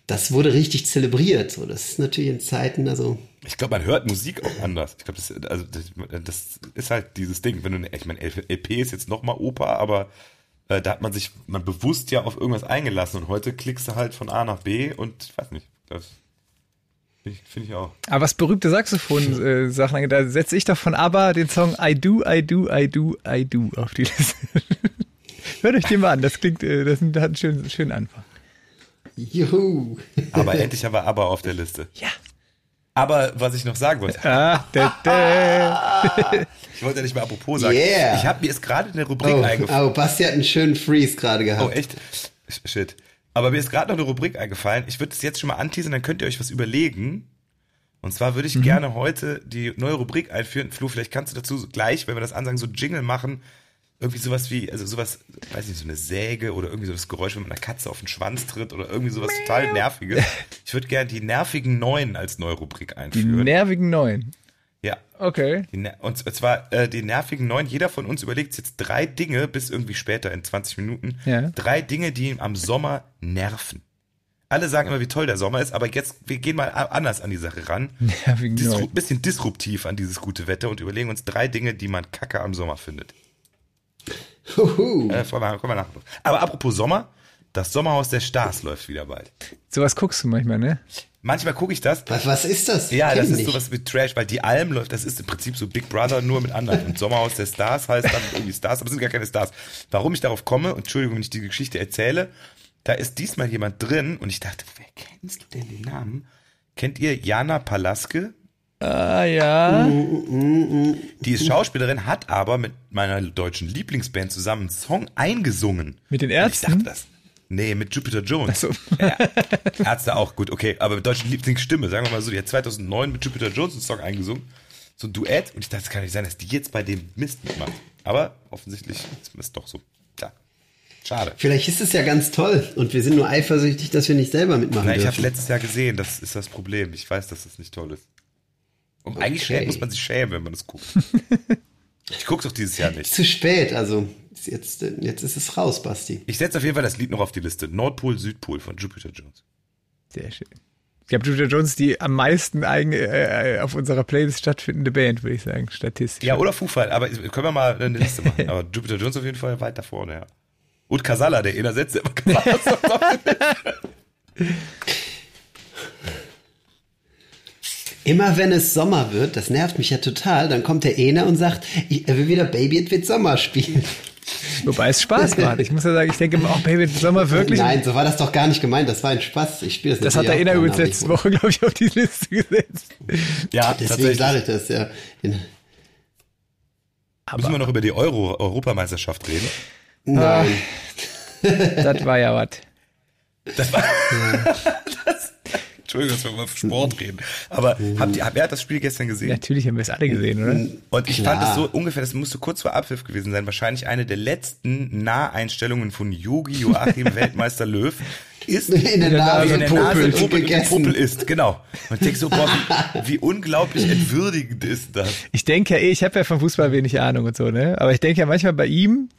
Das wurde richtig zelebriert. So, das ist natürlich in Zeiten, also Ich glaube, man hört Musik auch anders. Ich glaube, das, also, das, das ist halt dieses Ding. Wenn du, ich meine, LP ist jetzt nochmal Oper, aber äh, da hat man sich man bewusst ja auf irgendwas eingelassen und heute klickst du halt von A nach B und ich weiß nicht. Das finde ich, find ich auch. Aber was berühmte Saxophon-Sachen angeht, da setze ich doch von ABBA den Song I Do, I Do, I Do, I Do auf die Liste. Hört euch den mal an, das klingt, äh, das hat einen schönen, schönen Anfang. Juhu. Aber endlich haben wir aber auf der Liste. Ja. Aber was ich noch sagen wollte, Ah, da, da. ich wollte ja nicht mal apropos sagen. Yeah. Ich habe mir ist gerade eine Rubrik Oh, eingefallen. oh, Basti hat einen schönen Freeze gerade gehabt. Oh, echt? Shit. Aber mir ist gerade noch eine Rubrik eingefallen. Ich würde es jetzt schon mal anteasern, dann könnt ihr euch was überlegen. Und zwar würde ich gerne heute die neue Rubrik einführen. Flo, vielleicht kannst du dazu gleich, wenn wir das ansagen, so Jingle machen. Irgendwie sowas wie, also sowas, weiß nicht, so eine Säge oder irgendwie so das Geräusch, wenn man einer Katze auf den Schwanz tritt oder irgendwie sowas total Nerviges. Ich würde gerne die nervigen Neuen als neue Rubrik Die einführen. nervigen Neuen. ja. Okay. Die, ner- und zwar äh, die nervigen Neuen. Jeder von uns überlegt jetzt drei Dinge, bis irgendwie später in 20 Minuten. Ja. Drei Dinge, die ihn am Sommer nerven. Alle sagen immer, wie toll der Sommer ist, aber jetzt, wir gehen mal anders an die Sache ran. Nervigen Disru Neuen. bisschen disruptiv an dieses gute Wetter und überlegen uns drei Dinge, die man kacke am Sommer findet. Huhu. Äh, kommen wir, nach. Aber apropos Sommer, Das Sommerhaus der Stars läuft wieder bald. Sowas guckst du manchmal, ne? Manchmal gucke ich das. Was, was ist das? Ja, Kenn das ist sowas mit Trash, weil die Alm läuft, das ist im Prinzip so Big Brother nur mit anderen. Und Sommerhaus der Stars heißt dann irgendwie Stars, aber es sind gar keine Stars. Warum ich darauf komme, und Entschuldigung, wenn ich die Geschichte erzähle, da ist diesmal jemand drin und ich dachte, wer kennst du denn den Namen? Kennt ihr Jana Palaske? Ah, ja. Die ist Schauspielerin, hat aber mit meiner deutschen Lieblingsband zusammen einen Song eingesungen. Mit den Und Ich Ärzten? dachte das. Nee, mit Jupiter Jones. so. Ja, Ärzte auch gut, okay. Aber mit deutschen Lieblingsstimme, sagen wir mal so, die hat 2009 mit Jupiter Jones einen Song eingesungen. So ein Duett. Und ich dachte, es kann nicht sein, dass die jetzt bei dem Mist mitmacht. Aber offensichtlich ist es doch so. Ja. Schade. Vielleicht ist es ja ganz toll und wir sind nur eifersüchtig, dass wir nicht selber mitmachen Na, ich habe letztes Jahr gesehen, das ist das Problem. Ich weiß, dass das nicht toll ist. Und eigentlich Okay. schä- muss man sich schämen, wenn man das guckt. Ich guck's doch dieses Jahr nicht. Zu spät, also jetzt, äh, jetzt ist es raus, Basti. Ich setze auf jeden Fall das Lied noch auf die Liste. Nordpol, Südpol von Jupiter Jones. Sehr schön. Ich glaube, Jupiter Jones ist die am meisten eigen, äh, auf unserer Playlist stattfindende Band, würde ich sagen, statistisch. Ja, oder Fighters, aber können wir mal eine Liste machen. Aber Jupiter Jones auf jeden Fall weit da vorne, ja. Und Casala, der einer setzt immer Casala Songs auf die Liste. Immer wenn es Sommer wird, das nervt mich ja total, dann kommt der Ene und sagt, ich, er will wieder Baby, es wird Sommer spielen. Wobei es Spaß macht. Ich muss ja sagen, ich denke immer, oh Baby, Sommer wirklich. Nein, so war das doch gar nicht gemeint, das war ein Spaß. Ich spiele das Das hat der auch übrigens letzte aber Woche, glaube ich, auf die Liste gesetzt. Ja, Deswegen tatsächlich. sage ich das, ja. In- Müssen wir noch über die Euro Europameisterschaft reden? Nein. Das war ja was. Das war. das, Entschuldigung, dass wir über Sport reden. Aber habt ihr, wer hat das Spiel gestern gesehen? Natürlich haben wir es alle gesehen, oder? Und ich Klar. fand es so ungefähr, das musste kurz vor Abpfiff gewesen sein, wahrscheinlich eine der letzten Naheinstellungen von Yogi Joachim Weltmeister Löw ist In der der Nase, in der Nase gegessen. Puppel ist, genau. Und ich denke so, boah, wie, wie unglaublich entwürdigend ist das. Ich denke ja eh, ich habe ja vom Fußball wenig Ahnung und so, ne? Aber ich denke ja manchmal bei ihm,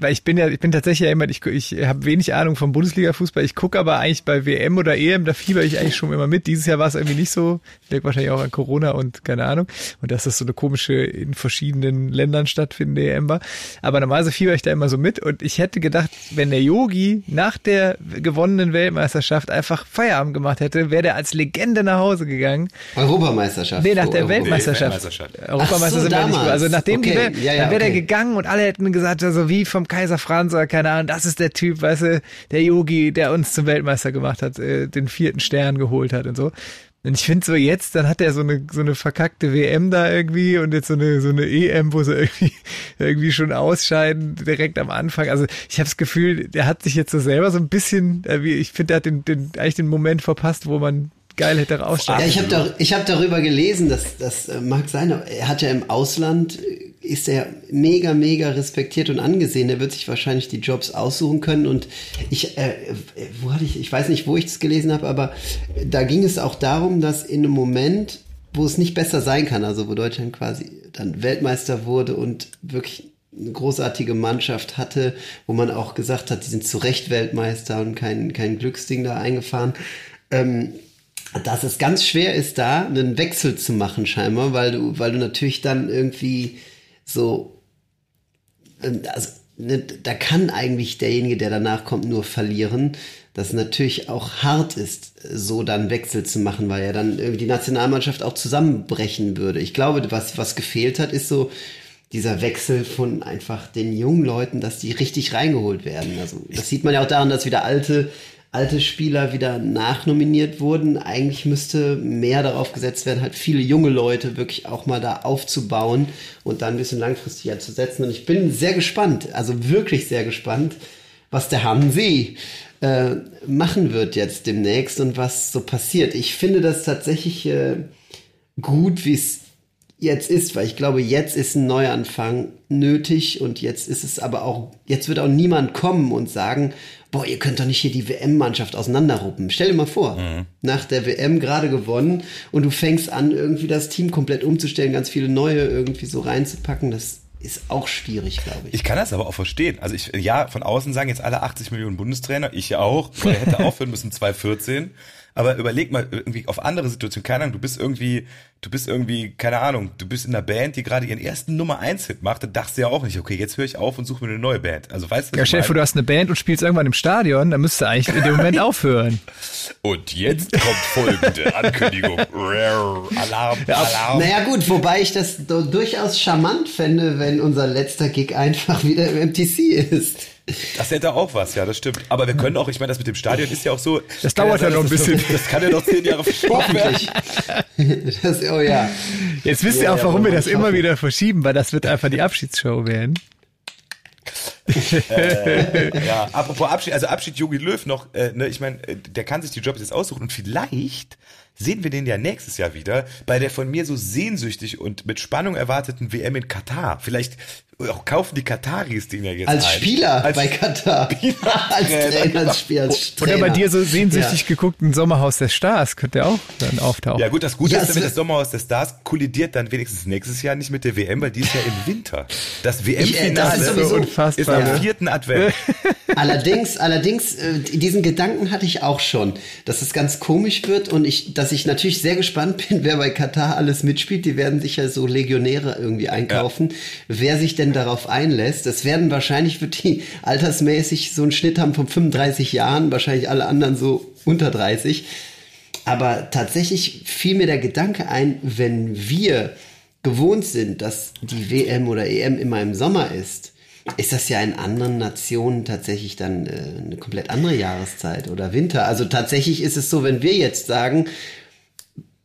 weil ich bin ja, ich bin tatsächlich ja jemand, ich, ich habe wenig Ahnung vom Bundesliga-Fußball. Ich gucke aber eigentlich bei WM oder EM, da fieber ich eigentlich schon immer mit. Dieses Jahr war es irgendwie nicht so. Liegt wahrscheinlich auch an Corona und keine Ahnung. Und dass das so eine komische in verschiedenen Ländern stattfindende EM war. Aber normalerweise fieber ich da immer so mit. Und ich hätte gedacht, wenn der Yogi nach der gewonnenen Weltmeisterschaft einfach Feierabend gemacht hätte, wäre der als Legende nach Hause gegangen. Europameisterschaft. Nee, nach Oh, der Euro- Weltmeisterschaft. Weltmeisterschaft. Europameister so, sind wir nicht. Also nachdem die Okay. Welt, Ja, ja, dann wäre der okay. gegangen und alle hätten gesagt, also wie vom Kaiser Franz oder keine Ahnung, das ist der Typ, weißt du, der Yogi, der uns zum Weltmeister gemacht hat, äh, den vierten Stern geholt hat und so. Und ich finde so jetzt, dann hat er so eine so eine verkackte WM da irgendwie und jetzt so eine so eine EM, wo sie irgendwie irgendwie schon ausscheiden direkt am Anfang. Also ich habe das Gefühl, der hat sich jetzt so selber so ein bisschen, äh, wie ich finde, der hat den, den eigentlich den Moment verpasst, wo man geil hätte Ja, raussteigen. ich habe hab darüber gelesen, dass das äh, mag sein, aber er hat ja im Ausland, äh, ist er mega, mega respektiert und angesehen. Er wird sich wahrscheinlich die Jobs aussuchen können. Und ich, äh, äh, wo hatte ich, ich weiß nicht, wo ich das gelesen habe, aber da ging es auch darum, dass in einem Moment, wo es nicht besser sein kann, also wo Deutschland quasi dann Weltmeister wurde und wirklich eine großartige Mannschaft hatte, wo man auch gesagt hat, die sind zu Recht Weltmeister und kein, kein Glücksding da eingefahren. Ähm, dass es ganz schwer ist, da einen Wechsel zu machen, scheinbar, weil du, weil du natürlich dann irgendwie so, ähm, also, ne, da kann eigentlich derjenige, der danach kommt, nur verlieren. Das natürlich auch hart ist, so dann Wechsel zu machen, weil ja dann irgendwie die Nationalmannschaft auch zusammenbrechen würde. Ich glaube, was, was gefehlt hat, ist so dieser Wechsel von einfach den jungen Leuten, dass die richtig reingeholt werden. Also, das sieht man ja auch daran, dass wieder alte, alte Spieler wieder nachnominiert wurden. Eigentlich müsste mehr darauf gesetzt werden, halt viele junge Leute wirklich auch mal da aufzubauen und dann ein bisschen langfristiger zu setzen. Und ich bin sehr gespannt, also wirklich sehr gespannt, was der Hansi äh, machen wird jetzt demnächst und was so passiert. Ich finde das tatsächlich äh, gut, wie es jetzt ist, weil ich glaube, jetzt ist ein Neuanfang nötig und jetzt ist es aber auch, jetzt wird auch niemand kommen und sagen, boah, ihr könnt doch nicht hier die WM-Mannschaft auseinanderruppen. Stell dir mal vor, nach der WM gerade gewonnen und du fängst an, irgendwie das Team komplett umzustellen, ganz viele neue irgendwie so reinzupacken, das ist auch schwierig, glaube ich. Ich kann das aber auch verstehen. Also ich, ja, von außen sagen jetzt alle 80 Millionen Bundestrainer, ich auch, weil er hätte aufhören müssen 2014. Aber überleg mal irgendwie auf andere Situationen. Keine Ahnung, du bist irgendwie, du bist irgendwie, keine Ahnung, du bist in einer Band, die gerade ihren ersten Nummer 1 Hit macht, dann dachtest du ja auch nicht, okay, jetzt höre ich auf und suche mir eine neue Band. Also weißt du, Ja, stell dir vor, du hast eine Band und spielst irgendwann im Stadion, dann müsstest du eigentlich in dem Moment aufhören. Und jetzt kommt folgende Ankündigung. Alarm, Alarm. Naja gut, wobei ich das durchaus charmant fände, wenn unser letzter Gig einfach wieder im MTC ist. Das hätte auch was, ja, das stimmt. Aber wir können auch, ich meine, das mit dem Stadion ist ja auch so. Das dauert ja sein, noch ein bisschen. Das kann ja noch zehn Jahre verschoben werden. Das, oh ja. Jetzt wisst ihr Ja, auch, ja, warum wir aber das ich immer wieder verschieben, weil das wird einfach die Abschiedsshow werden. Ja, apropos Abschied, also Abschied Jogi Löw noch, äh, ne, ich meine, äh, der kann sich die Jobs jetzt aussuchen und vielleicht sehen wir den ja nächstes Jahr wieder bei der von mir so sehnsüchtig und mit Spannung erwarteten WM in Katar. Vielleicht auch kaufen die Kataris den ja jetzt Als ein. Spieler Als bei Katar. als Trainer, als Spieler, als Trainer. Oder bei dir so sehnsüchtig Ja. geguckten Sommerhaus der Stars könnte auch dann auftauchen. Ja gut, das Gute Ja, ist, wenn das Sommerhaus der Stars kollidiert dann wenigstens nächstes Jahr nicht mit der WM, weil die ist ja im Winter. Das Ich, äh, WM-Finale ist so sowieso- unfassbar. ist am Ja. vierten Advent. Allerdings, allerdings, äh, diesen Gedanken hatte ich auch schon, dass es ganz komisch wird und ich, dass ich natürlich sehr gespannt bin, wer bei Katar alles mitspielt. Die werden sich ja so Legionäre irgendwie einkaufen. Wer sich denn darauf einlässt, es werden wahrscheinlich, wird die altersmäßig so einen Schnitt haben von 35 Jahren, wahrscheinlich alle anderen so unter 30. Aber tatsächlich fiel mir der Gedanke ein, wenn wir gewohnt sind, dass die WM oder EM immer im Sommer ist, ist das ja in anderen Nationen tatsächlich dann äh, eine komplett andere Jahreszeit oder Winter. Also tatsächlich ist es so, wenn wir jetzt sagen,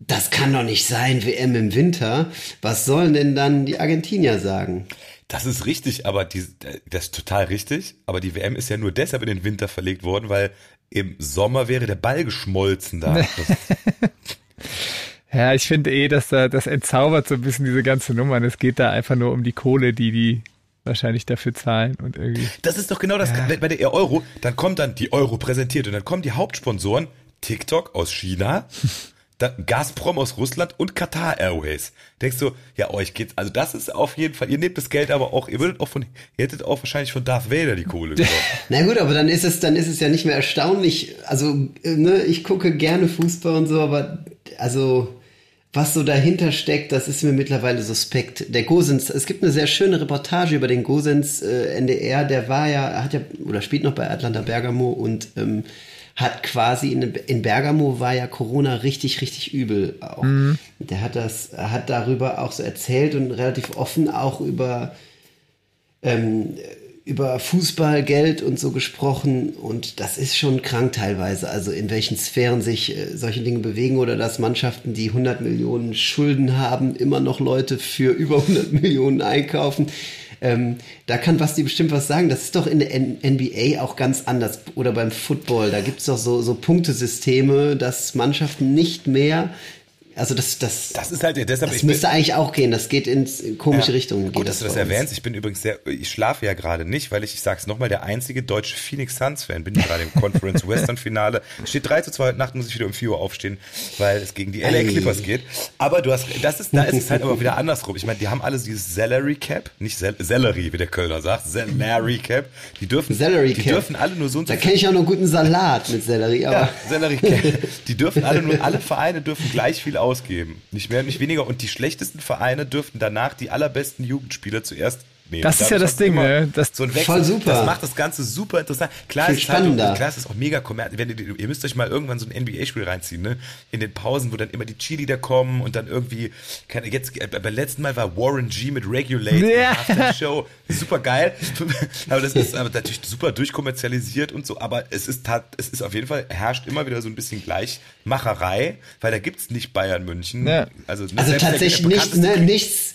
das kann doch nicht sein, WM im Winter, was sollen denn dann die Argentinier sagen? Das ist richtig, aber die, das ist total richtig. Aber die WM ist ja nur deshalb in den Winter verlegt worden, weil im Sommer wäre der Ball geschmolzen da. Ja, ich finde eh, dass da das entzaubert so ein bisschen diese ganze Nummer. Und Es geht da einfach nur um die Kohle, die die wahrscheinlich dafür zahlen und irgendwie. das ist doch genau das. Bei der Euro, dann kommt dann die Euro präsentiert und dann kommen die Hauptsponsoren TikTok aus China, Gazprom aus Russland und Qatar Airways. Denkst du, ja, euch geht's, also das ist auf jeden Fall, ihr nehmt das Geld aber auch, ihr würdet auch von, ihr hättet auch wahrscheinlich von Darth Vader die Kohle. Na gut, aber dann ist es, dann ist es ja nicht mehr erstaunlich. Also, äh, ne, ich gucke gerne Fußball und so, aber also was so dahinter steckt, das ist mir mittlerweile suspekt. Der Gosens, es gibt eine sehr schöne Reportage über den Gosens äh, NDR, der war ja, hat ja, oder spielt noch bei Atlanta Bergamo und ähm, hat quasi in, in Bergamo war ja Corona richtig, richtig übel auch. Der hat das, hat darüber auch so erzählt und relativ offen auch über ähm, über Fußball, Geld und so gesprochen und das ist schon krank teilweise, also in welchen Sphären sich äh, solche Dinge bewegen oder dass Mannschaften, die 100 Millionen Schulden haben, immer noch Leute für über 100 Millionen einkaufen. Ähm, da kann Basti bestimmt was sagen. Das ist doch in der N NBA auch ganz anders oder beim Football. Da gibt es doch so, so Punktesysteme, dass Mannschaften nicht mehr, also das, das, Das ist halt, deshalb, das ich bin, müsste eigentlich auch gehen. Das geht in komische Ja. Richtungen. Gut, dass du das bei uns. erwähnst. Ich bin übrigens sehr, ich schlafe ja gerade nicht, weil ich, ich sag's nochmal, der einzige deutsche Phoenix Suns Fan bin ich gerade im Conference Western Finale. Steht 3 zu 2 heute Nacht, muss ich wieder um 4 Uhr aufstehen, weil es gegen die LA Ei. Clippers geht. Aber du hast, das ist, da ist es halt aber wieder andersrum. Ich meine, die haben alles dieses Salary Cap, nicht Sel Salary, wie der Kölner sagt, Salary Cap. Die dürfen, Salary die Cap. dürfen alle nur so und so Da kenne ich auch noch guten Salat mit Sellerie, aber ja, Salary Cap. Die dürfen alle nur, alle Vereine dürfen gleich viel ausgeben. Nicht mehr, nicht weniger. Und die schlechtesten Vereine dürften danach die allerbesten Jugendspieler zuerst nehmen. Das ist ja das Ding, ne? Das- so ein Wechsel. Voll super. Das macht das Ganze super interessant. Klar, Viel ist es halt, spannender. klar, es ist auch mega kommerziell. Ihr, müsst euch mal irgendwann so ein NBA-Spiel reinziehen, ne? In den Pausen, wo dann immer die Cheerleader kommen und dann irgendwie, keine, jetzt, äh, beim letzten Mal war Warren G mit Regulate, Ja. ja. Show, super geil. aber das ist aber natürlich super durchkommerzialisiert und so, aber es ist tat, es ist auf jeden Fall, herrscht immer wieder so ein bisschen Gleichmacherei, weil da gibt's nicht Bayern München. Ja. Also, ne, also tatsächlich nicht, bekannteste- ne, nichts.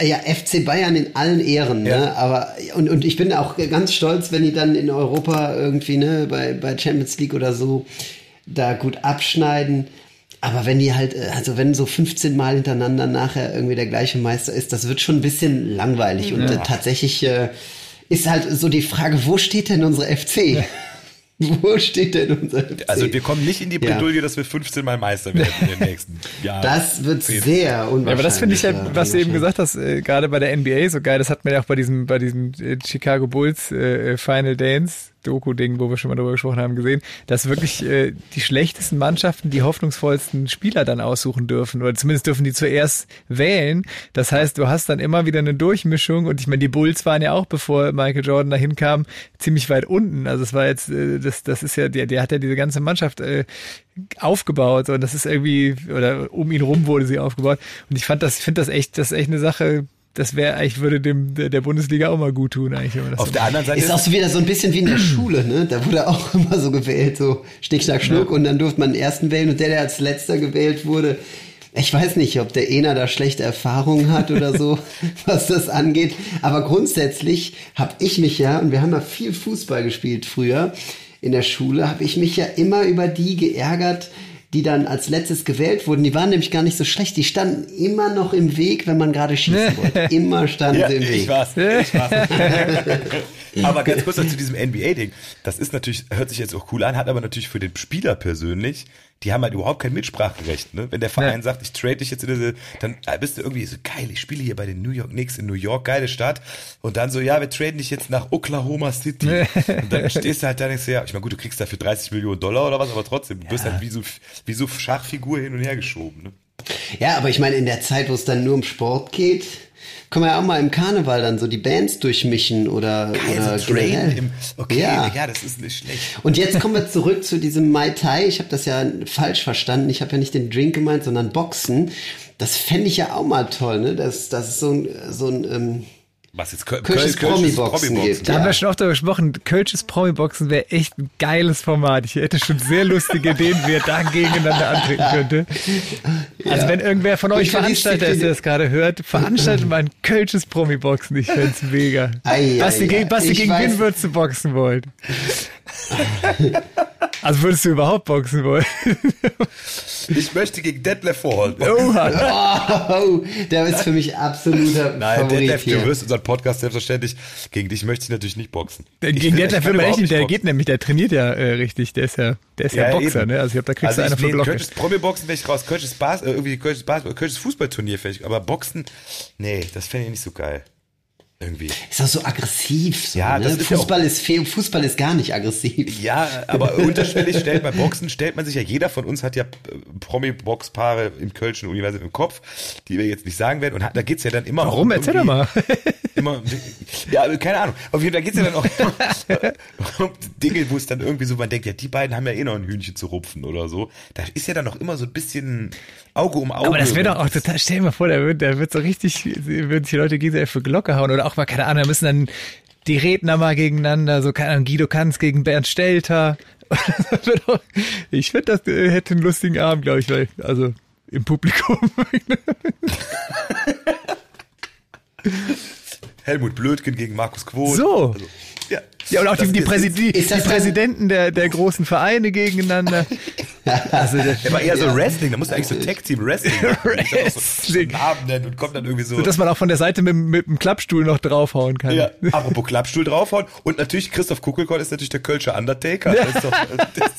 Ja, FC Bayern in allen Ehren, ne? Ja. Aber und, und ich bin auch ganz stolz, wenn die dann in Europa irgendwie, ne, bei, bei Champions League oder so da gut abschneiden. Aber wenn die halt, äh, also wenn so 15 Mal hintereinander nachher irgendwie der gleiche Meister ist, das wird schon ein bisschen langweilig. Und äh, tatsächlich äh, ist halt so die Frage, wo steht denn unsere FC? wo steht denn unser FC? Also wir kommen nicht in die Ja. Bredouille, dass wir 15 Mal Meister werden in den nächsten Jahren. Das wird sehr unwahrscheinlich. Ja, aber das finde ich ja, ja, was du eben gesagt hast, äh, gerade bei der NBA so geil. Das hat man ja auch bei diesem, bei diesem äh, Chicago Bulls äh, Final Dance Doku-Ding, wo wir schon mal drüber gesprochen haben, gesehen, dass wirklich äh, die schlechtesten Mannschaften die hoffnungsvollsten Spieler dann aussuchen dürfen. Oder zumindest dürfen die zuerst wählen. Das heißt, du hast dann immer wieder eine Durchmischung. Und ich meine, die Bulls waren ja auch, bevor Michael Jordan dahin kam, ziemlich weit unten. Also es war jetzt, äh, das, das ist ja, der, der hat ja diese ganze Mannschaft äh, aufgebaut und das ist irgendwie, oder um ihn rum wurde sie aufgebaut. Und ich fand das, ich finde das echt, das ist echt eine Sache, das wäre eigentlich, würde dem der Bundesliga auch mal gut tun, eigentlich. Wenn man das Auf so der anderen Seite Ist auch so wieder so ein bisschen wie in der Schule, ne? Da wurde auch immer so gewählt, so Schnick, Schnack, Schnuck und dann durfte man den ersten wählen und der, der als letzter gewählt wurde, ich weiß nicht, ob der Ena da schlechte Erfahrungen hat oder so, was das angeht. Aber grundsätzlich habe ich mich ja, und wir haben ja viel Fußball gespielt früher in der Schule, habe ich mich ja immer über die geärgert, die dann als letztes gewählt wurden. Die waren nämlich gar nicht so schlecht. Die standen immer noch im Weg, wenn man gerade schießen wollte. Immer standen Ja, sie im ich Weg. war's. Ich war's. aber ganz kurz noch zu diesem NBA-Ding. Das ist natürlich, hört sich jetzt auch cool an, hat aber natürlich für den Spieler persönlich, die haben halt überhaupt kein Mitspracherecht. Ne? Wenn der Verein Ja. sagt, ich trade dich jetzt in diese, dann bist du irgendwie so geil, ich spiele hier bei den New York Knicks in New York, geile Stadt. Und dann so, ja, wir traden dich jetzt nach Oklahoma City. und dann stehst du halt da und denkst ja, ich meine, gut, du kriegst dafür 30 Millionen Dollar oder was, aber trotzdem, du wirst halt wie so, wie so Schachfigur hin und her geschoben. Ne? Ja, aber ich meine, in der Zeit, wo es dann nur um Sport geht, können wir ja auch mal im Karneval dann so die Bands durchmischen oder, oder Also traden generell. im, okay, Ja. ja. das ist nicht schlecht. Und jetzt kommen wir zurück zu diesem Mai Tai. Ich habe das ja falsch verstanden. Ich habe ja nicht den Drink gemeint, sondern Boxen. Das fände ich ja auch mal toll, ne? Das, das ist so ein, so ein ähm, Was jetzt Köl Kölsches Kölsches Promi-Boxen gibt. Da haben Ja. wir schon oft darüber gesprochen. Kölsches Promi-Boxen wäre echt ein geiles Format. Ich hätte schon sehr lustige Ideen, wie er da gegeneinander antreten könnte. Also wenn irgendwer von euch Veranstalter ist, der das gerade hört, veranstaltet mal ein Kölsches Promi-Boxen. Ich fänd's mega. Ei, Basti, ei, gegen, ei. Basti gegen wen würdest du boxen wollen? Also würdest du überhaupt boxen wollen? Ich möchte gegen Detlef Vorholt. Oha. Oh, der ist für mich absoluter Nein, Favorit Detlef, hier. du wirst unseren Podcast selbstverständlich. Gegen dich möchte ich natürlich nicht boxen. Ich Gegen kann will man echt nicht, der boxen. geht nämlich, der trainiert ja äh, richtig, der ist ja, der ist ja, Boxer, eben. ne? Also ich glaube, da kriegst also du nee, Glocke. Kölsches Promi-Boxen wäre ich raus. Kölsches Bas, äh, irgendwie Kölsches Basketball, Kölsches Fußballturnier ich, aber Boxen, nee, das fände ich nicht so geil. Irgendwie. Ist auch so aggressiv. So, Ja, ne? das ist ja Fußball, ist fe- Fußball ist gar nicht aggressiv. Ja, aber unterschwellig stellt beim Boxen, stellt man sich ja, jeder von uns hat ja äh, Promi-Boxpaare im Kölschen Universum im Kopf, die wir jetzt nicht sagen werden. Und da geht's ja dann immer Warum? um Erzähl doch mal. immer, ja, keine Ahnung. Auf jeden Fall geht's ja dann auch immer um Dinge, wo es dann irgendwie so, man denkt, ja, die beiden haben ja eh noch ein Hühnchen zu rupfen oder so. Da ist ja dann noch immer so ein bisschen Auge um Auge. Aber das wäre doch auch total, stell dir mal vor, da wird, da wird so richtig, würden sich die Leute gegenseitig für Glocke hauen oder auch mal, keine Ahnung, da müssen dann die Redner mal gegeneinander, so, keine Ahnung, Guido Kanz gegen Bernd Stelter. Ich finde, das äh, hätte einen lustigen Abend, glaube ich, weil, also im Publikum. Helmut Blödgen gegen Markus Quoth. So. Also, ja. Ja, und auch die, Das die, die, ist das die dann- Präsidenten der, der großen Vereine gegeneinander. Also der, Der war eher so Wrestling, da musst du eigentlich so Tag-Team Wrestling machen. Wrestling. So Namen nennen und kommt dann irgendwie so. so, dass man auch von der Seite mit, mit dem Klappstuhl noch draufhauen kann. ja, apropos Klappstuhl draufhauen. Und natürlich, Christoph Kuckelkorn ist natürlich der Kölsche Undertaker. Das ist doch, das,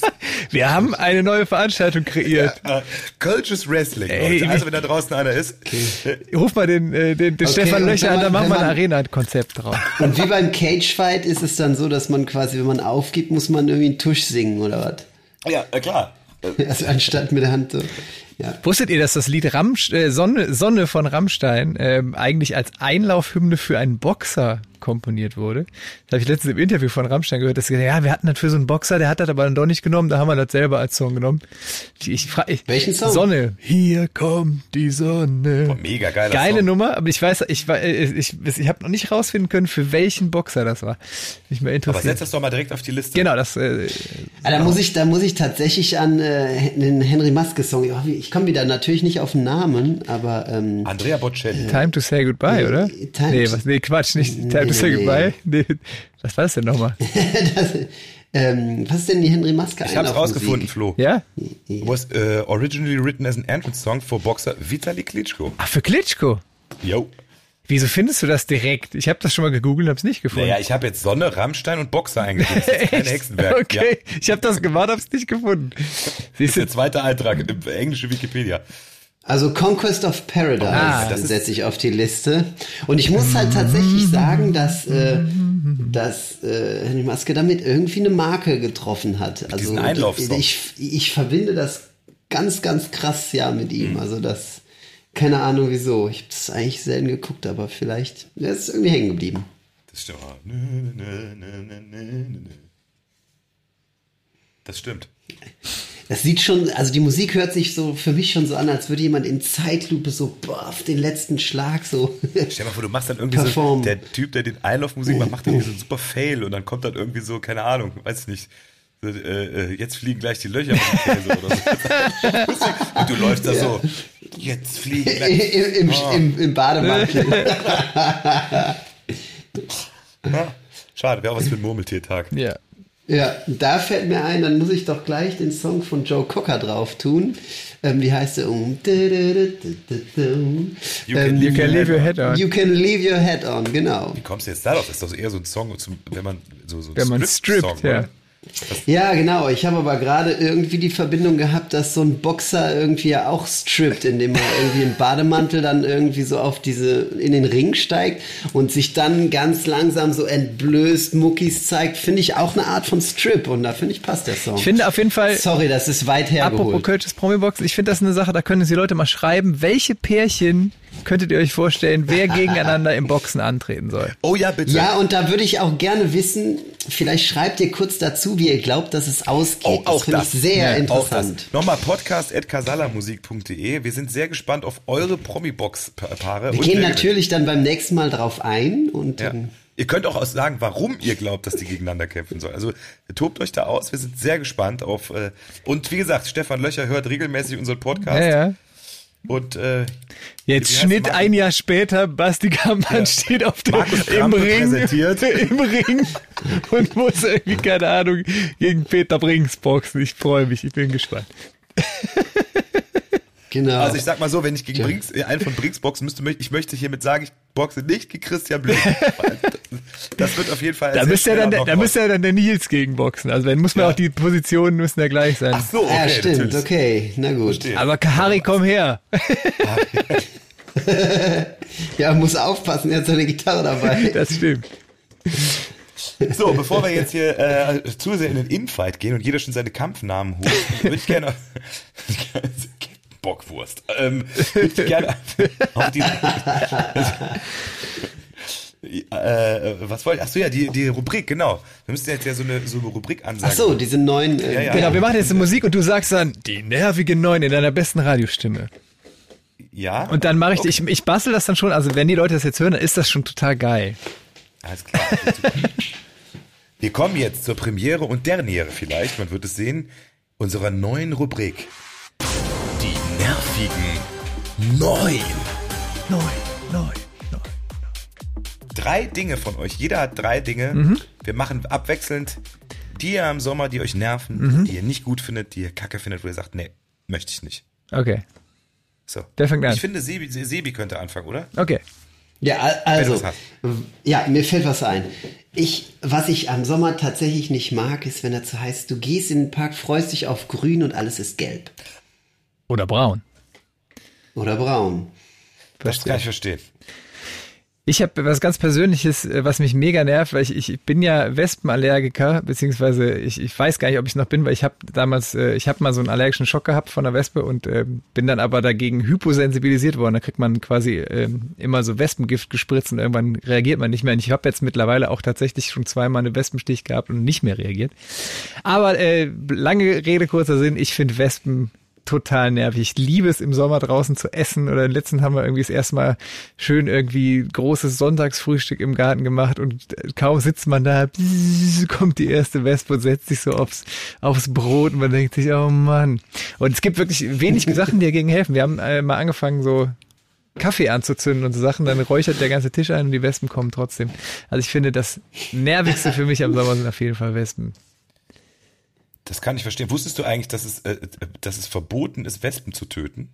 Wir haben eine neue Veranstaltung kreiert. äh, Kölsches Wrestling. Ey, also wenn da draußen einer ist. äh, Ruf mal den, äh, den, den Okay, Stefan Löcher an, da man- machen wir ein Arena-Konzept drauf. Und wie beim Cage-Fight ist es dann so, dass man quasi, wenn man aufgibt, muss man irgendwie einen Tusch singen oder was? Ja, äh, klar. Also anstatt mit der Hand so. Ja. Wusstet ihr, dass das Lied Ramsch äh, Sonne, Sonne von Rammstein ähm, eigentlich als Einlaufhymne für einen Boxer komponiert wurde? Das habe ich letztens im Interview von Rammstein gehört, dass sie gesagt ja, wir hatten das für so einen Boxer, der hat das aber dann doch nicht genommen, da haben wir das selber als Song genommen. Ich, ich, frag- ich, Welchen Song? Sonne. Hier kommt die Sonne. Boah, mega geiler Geile Song. Nummer, aber ich weiß, ich, äh, ich, ich, ich habe noch nicht rausfinden können, für welchen Boxer das war. Mich mal Aber interessiert. setz das doch mal direkt auf die Liste. Genau, das äh, Ah, da muss ich, da muss ich tatsächlich an äh, den Henry Maske Song. Ja, wie- Ich komme wieder natürlich nicht auf den Namen, aber ähm, Andrea Bocelli. Time to say goodbye, Nee, oder? Time nee, was, nee, Quatsch, nicht Time Say nee. goodbye. Nee, was war das denn nochmal? das, ähm, was ist denn die Henry Maske Ich hab's rausgefunden, Flo. Ja? Was uh, originally written as an entrance song for boxer Vitali Klitschko. Ach, für Klitschko. Yo. Wieso findest du das direkt? Ich habe das schon mal gegoogelt und hab's nicht gefunden. Naja, ich habe jetzt Sonne, Rammstein und Boxer eingegeben. Das ist kein? Hexenwerk. Okay, Ja. ich habe das gemacht, hab's nicht gefunden. Siehst du, Der zweite Eintrag im englischen Wikipedia. Also Conquest of Paradise Ah, das setze ich auf die Liste. Und ich muss halt tatsächlich sagen, dass äh, dass äh, Henry Maske damit irgendwie eine Marke getroffen hat. Also ich, ich verbinde das ganz, ganz krass ja mit ihm. Also das, keine Ahnung wieso. Ich habe das eigentlich selten geguckt, aber vielleicht, der ist irgendwie hängen geblieben. Das stimmt. Nö. Das stimmt. Das sieht schon, also die Musik hört sich so für mich schon so an, als würde jemand in Zeitlupe so boah, auf den letzten Schlag so. Stell dir mal vor, du machst dann irgendwie so, Performen. der Typ, der den Einlaufmusik macht, macht irgendwie so einen super Fail und dann kommt dann irgendwie so, keine Ahnung, weiß ich nicht, so, äh, äh, jetzt fliegen gleich die Löcher auf den Käse oder so. Und du läufst da so, jetzt fliegen Im, gleich. im, Oh. im, im Bademantel. Ja, Schade, wäre auch was für ein Murmeltiertag. Ja. Ja, da fällt mir ein, dann muss ich doch gleich den Song von Joe Cocker drauf tun. Ähm, wie heißt der? Um, You can Ähm, You can leave your head on. You can leave your head on, genau. Wie kommst du jetzt darauf? Das ist doch eher so ein Song, zum, wenn man so, so ein Wenn man Strip-Song, strippt, ja. oder? Ja, genau. Ich habe aber gerade irgendwie die Verbindung gehabt, dass so ein Boxer irgendwie ja auch strippt, indem er irgendwie im Bademantel dann irgendwie so auf diese, in den Ring steigt und sich dann ganz langsam so entblößt Muckis zeigt, finde ich auch eine Art von Strip und da finde ich passt der Song. Ich finde auf jeden Fall, Sorry, das ist weit apropos hergeholt. Kölsches Promi-Box, ich finde das eine Sache, da können uns die Leute mal schreiben, welche Pärchen könntet ihr euch vorstellen, wer gegeneinander im Boxen antreten soll? Oh ja, bitte. Ja, und da würde ich auch gerne wissen, vielleicht schreibt ihr kurz dazu, wie ihr glaubt, dass es ausgeht. Oh, auch das finde ich sehr Ja, interessant. Nochmal podcast.casalamusik.de. Wir sind sehr gespannt auf eure Promi-Box-Paare. Wir Und gehen natürlich dann beim nächsten Mal drauf ein und Ja. Ihr könnt auch sagen, warum ihr glaubt, dass die gegeneinander kämpfen sollen. Also tobt euch da aus. Wir sind sehr gespannt auf. Äh, und wie gesagt, Stefan Löcher hört regelmäßig unseren Podcast. Ja, ja. Und äh, Jetzt Schnitt ein Jahr später, Basti Kampmann steht auf dem, im Ring, präsentiert. im Ring und muss irgendwie, keine Ahnung, gegen Peter Brings boxen. Ich freue mich, ich bin gespannt. genau. also ich sag mal so, wenn ich gegen Brinks, äh, einen von Brinks boxen müsste, möchte ich möchte hiermit sagen, ich boxe nicht gegen Christian Blöd. das wird auf jeden Fall. Da müsste ja dann, da müsste ja dann der Nils gegen boxen. Also dann muss man Ja. auch die Positionen müssen ja gleich sein. Ach so, okay, ja, stimmt, natürlich. okay, na gut. Verstehe. Aber Kahari, komm her. Ja, muss aufpassen, er hat seine Gitarre dabei. Das stimmt. So, bevor wir jetzt hier äh, zu sehr in den Infight gehen und jeder schon seine Kampfnamen holt, würde ich gerne Bockwurst. Ähm, ich gerne auf die äh, was wollte ich? Ach so, ja, die, die Rubrik, genau. Wir müssen jetzt ja so eine, so eine Rubrik ansagen. Ach so, diese neuen. Äh, Ja, ja. Genau, wir machen jetzt Musik und du sagst dann die nervige Neun in deiner besten Radiostimme. Ja. Und dann mache ich, Okay. ich, ich bastel das dann schon, also wenn die Leute das jetzt hören, dann ist das schon total geil. Alles klar. Wir kommen jetzt zur Premiere und Derniere vielleicht, man wird es sehen, unserer neuen Rubrik. Die nervigen Neun. Neun, neun, neun. Drei Dinge von euch. Jeder hat drei Dinge. Mhm. Wir machen abwechselnd die ihr im Sommer, die euch nerven, Mhm. die ihr nicht gut findet, die ihr kacke findet, wo ihr sagt, nee, möchte ich nicht. Okay, So. Wer fängt an? Ich finde, Sebi, Sebi könnte anfangen, oder? okay. Ja, al- also, ja, mir fällt was ein. Ich, was ich am Sommer tatsächlich nicht mag, ist, wenn er zu heißt, du gehst in den Park, freust dich auf grün und alles ist gelb. Oder braun. Oder braun. Das kann ich verstehen. Ich habe was ganz Persönliches, äh, was mich mega nervt, weil ich, ich bin ja Wespenallergiker, beziehungsweise ich, ich weiß gar nicht, ob ich noch bin, weil ich habe damals, äh, ich habe mal so einen allergischen Schock gehabt von der Wespe und äh, bin dann aber dagegen hyposensibilisiert worden. Da kriegt man quasi äh, immer so Wespengift gespritzt und irgendwann reagiert man nicht mehr. Und ich habe jetzt mittlerweile auch tatsächlich schon zweimal eine Wespenstich gehabt und nicht mehr reagiert. Aber äh, lange Rede, kurzer Sinn, ich finde Wespen total nervig. Ich liebe es im Sommer draußen zu essen oder letztens haben wir irgendwie das erste Mal schön irgendwie großes Sonntagsfrühstück im Garten gemacht und kaum sitzt man da, kommt die erste Wespe und setzt sich so aufs, aufs Brot und man denkt sich, oh Mann. Und es gibt wirklich wenig Sachen, die dagegen helfen. Wir haben äh, mal angefangen so Kaffee anzuzünden und so Sachen, dann räuchert der ganze Tisch ein und die Wespen kommen trotzdem. Also ich finde, das nervigste für mich am Sommer sind auf jeden Fall Wespen. Das kann ich verstehen. Wusstest du eigentlich, dass es, äh, dass es verboten ist, Wespen zu töten?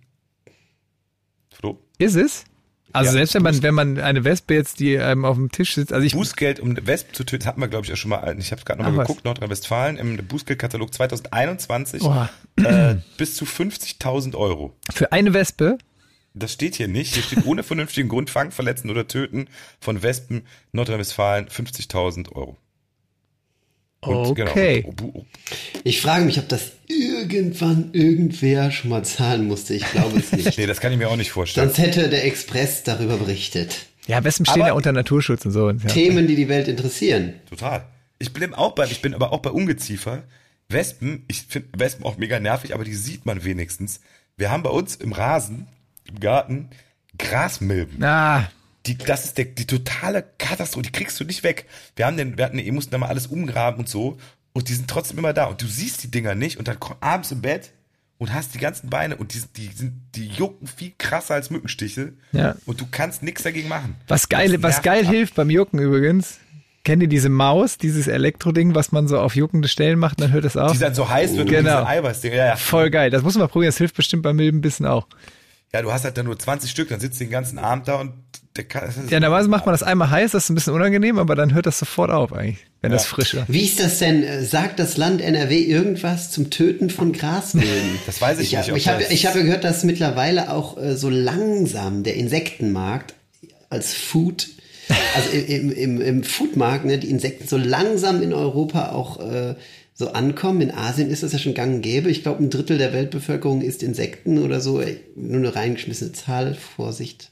Flo? Ist es? Also Ja, selbst wenn man, wenn man eine Wespe jetzt, die ähm, auf dem Tisch sitzt, also ich, Bußgeld, um Wespen zu töten, hatten wir, glaube ich, auch schon mal, ich habe es gerade nochmal was? geguckt, Nordrhein-Westfalen, im Bußgeldkatalog 2021 Boah. äh, bis zu 50.000 Euro. für eine Wespe, Das steht hier nicht. Hier steht ohne vernünftigen Grund fangen, verletzen oder töten von Wespen Nordrhein-Westfalen 50.000 Euro. Und genau, Okay. Genau, Ich frage mich, ob das irgendwann irgendwer schon mal zahlen musste. Ich glaube es nicht. nee, das kann ich mir auch nicht vorstellen. Sonst hätte der Express darüber berichtet. Ja, Wespen stehen Aber- ja unter Naturschutz und so. Ja. Themen, die die Welt interessieren. Total. Ich bin auch bei, ich bin aber auch bei Ungeziefer. Wespen, ich finde Wespen auch mega nervig, aber die sieht man wenigstens. Wir haben bei uns im Rasen, im Garten, Grasmilben. Ah, Die, das ist der, die totale Katastrophe, die kriegst du nicht weg. Wir haben den, wir hatten, ihr mussten da mal alles umgraben und so. Und die sind trotzdem immer da. Und du siehst die Dinger nicht. Und dann komm, abends im Bett und hast die ganzen Beine und die, sind- die sind, die jucken viel krasser als Mückenstiche. Ja. Und du kannst nichts dagegen machen. was geil, Das was geil ab. hilft beim Jucken übrigens. Kennt ihr diese Maus, dieses Elektroding, was man so auf juckende Stellen macht, dann hört es auf? Die dann so heiß wird Genau. und diese Eiweißdinger. Ja, ja. Voll geil. Das muss man probieren. Das hilft bestimmt beim Milbenbissen auch. Ja, du hast halt dann nur 20 Stück, dann sitzt du den ganzen Abend da und der kann, das ist, Ja, normalerweise macht man das einmal heiß, das ist ein bisschen unangenehm, aber dann hört das sofort auf eigentlich, wenn das frisch ist. Wie ist das denn? Äh, Sagt das Land NRW irgendwas zum Töten von Grasmilben? Das weiß ich ich nicht, hab- ob Ich habe ich habe gehört, dass mittlerweile auch äh, so langsam der Insektenmarkt als Food, also im, im, im Foodmarkt, ne, die Insekten so langsam in Europa auch äh, so ankommen. In Asien ist das ja schon gang und gäbe. Ich glaube, ein Drittel der Weltbevölkerung isst Insekten oder so. Ey, Nur eine reingeschmissene Zahl. Vorsicht.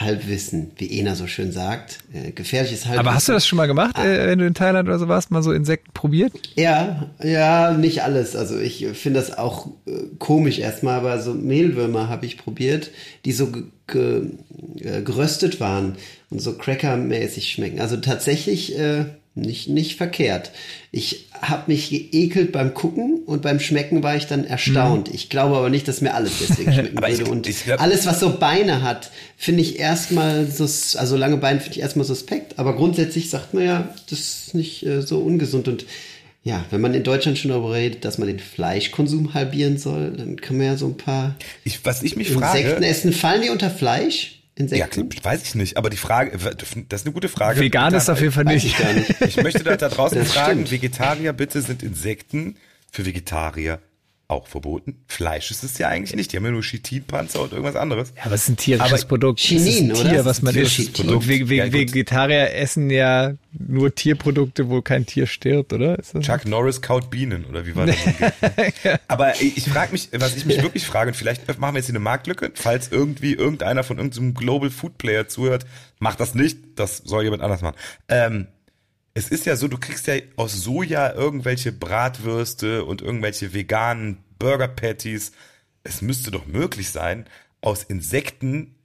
Halbwissen, wie Ena so schön sagt. Äh, gefährliches Halbwissen. Aber hast du das schon mal gemacht, äh, wenn du in Thailand oder so warst, mal so Insekten probiert? Ja, ja, nicht alles. Also ich finde das auch äh, komisch erstmal, aber so Mehlwürmer habe ich probiert, die so äh, geröstet waren und so crackermäßig schmecken. Also tatsächlich äh, nicht, nicht verkehrt. Ich habe mich geekelt beim Gucken und beim Schmecken war ich dann erstaunt. Ich glaube aber nicht, dass mir alles deswegen schmecken Mhm. Ich- würde. Und ich glaub- alles, was so Beine hat, finde ich erstmal, sus also lange Beine finde ich erstmal suspekt. Aber grundsätzlich sagt man ja, das ist nicht äh, so ungesund. Und ja, wenn man in Deutschland schon darüber redet, dass man den Fleischkonsum halbieren soll, dann kann man ja so ein paar ich, was ich mich Insekten frage, essen. Fallen die unter Fleisch? Ja, Insekten? weiß ich nicht, aber die Frage, das ist eine gute Frage. Vegan ist auf jeden Fall nicht. ich nicht. Ich möchte da, da draußen Das fragen, stimmt. Vegetarier, bitte sind Insekten für Vegetarier auch verboten? Fleisch ist es ja eigentlich nicht. Die haben ja nur Chitinpanzer und irgendwas anderes. Ja, aber es ist ein tierisches Aber Produkt. Chinin, es ist ein oder? Tier, was man isst. Und Ve Ve Ja. Vegetarier essen ja nur Tierprodukte, wo kein Tier stirbt, oder? Ist das Chuck Norris kaut Bienen oder wie war das? Aber ich, ich frage mich, was ich mich wirklich frage, und vielleicht machen wir jetzt hier eine Marktlücke, falls irgendwie irgendeiner von irgendeinem Global Food Player zuhört, macht das nicht, das soll jemand anders machen. Ähm, es ist ja so, du kriegst ja aus Soja irgendwelche Bratwürste und irgendwelche veganen Burger Patties. Es müsste doch möglich sein, aus Insekten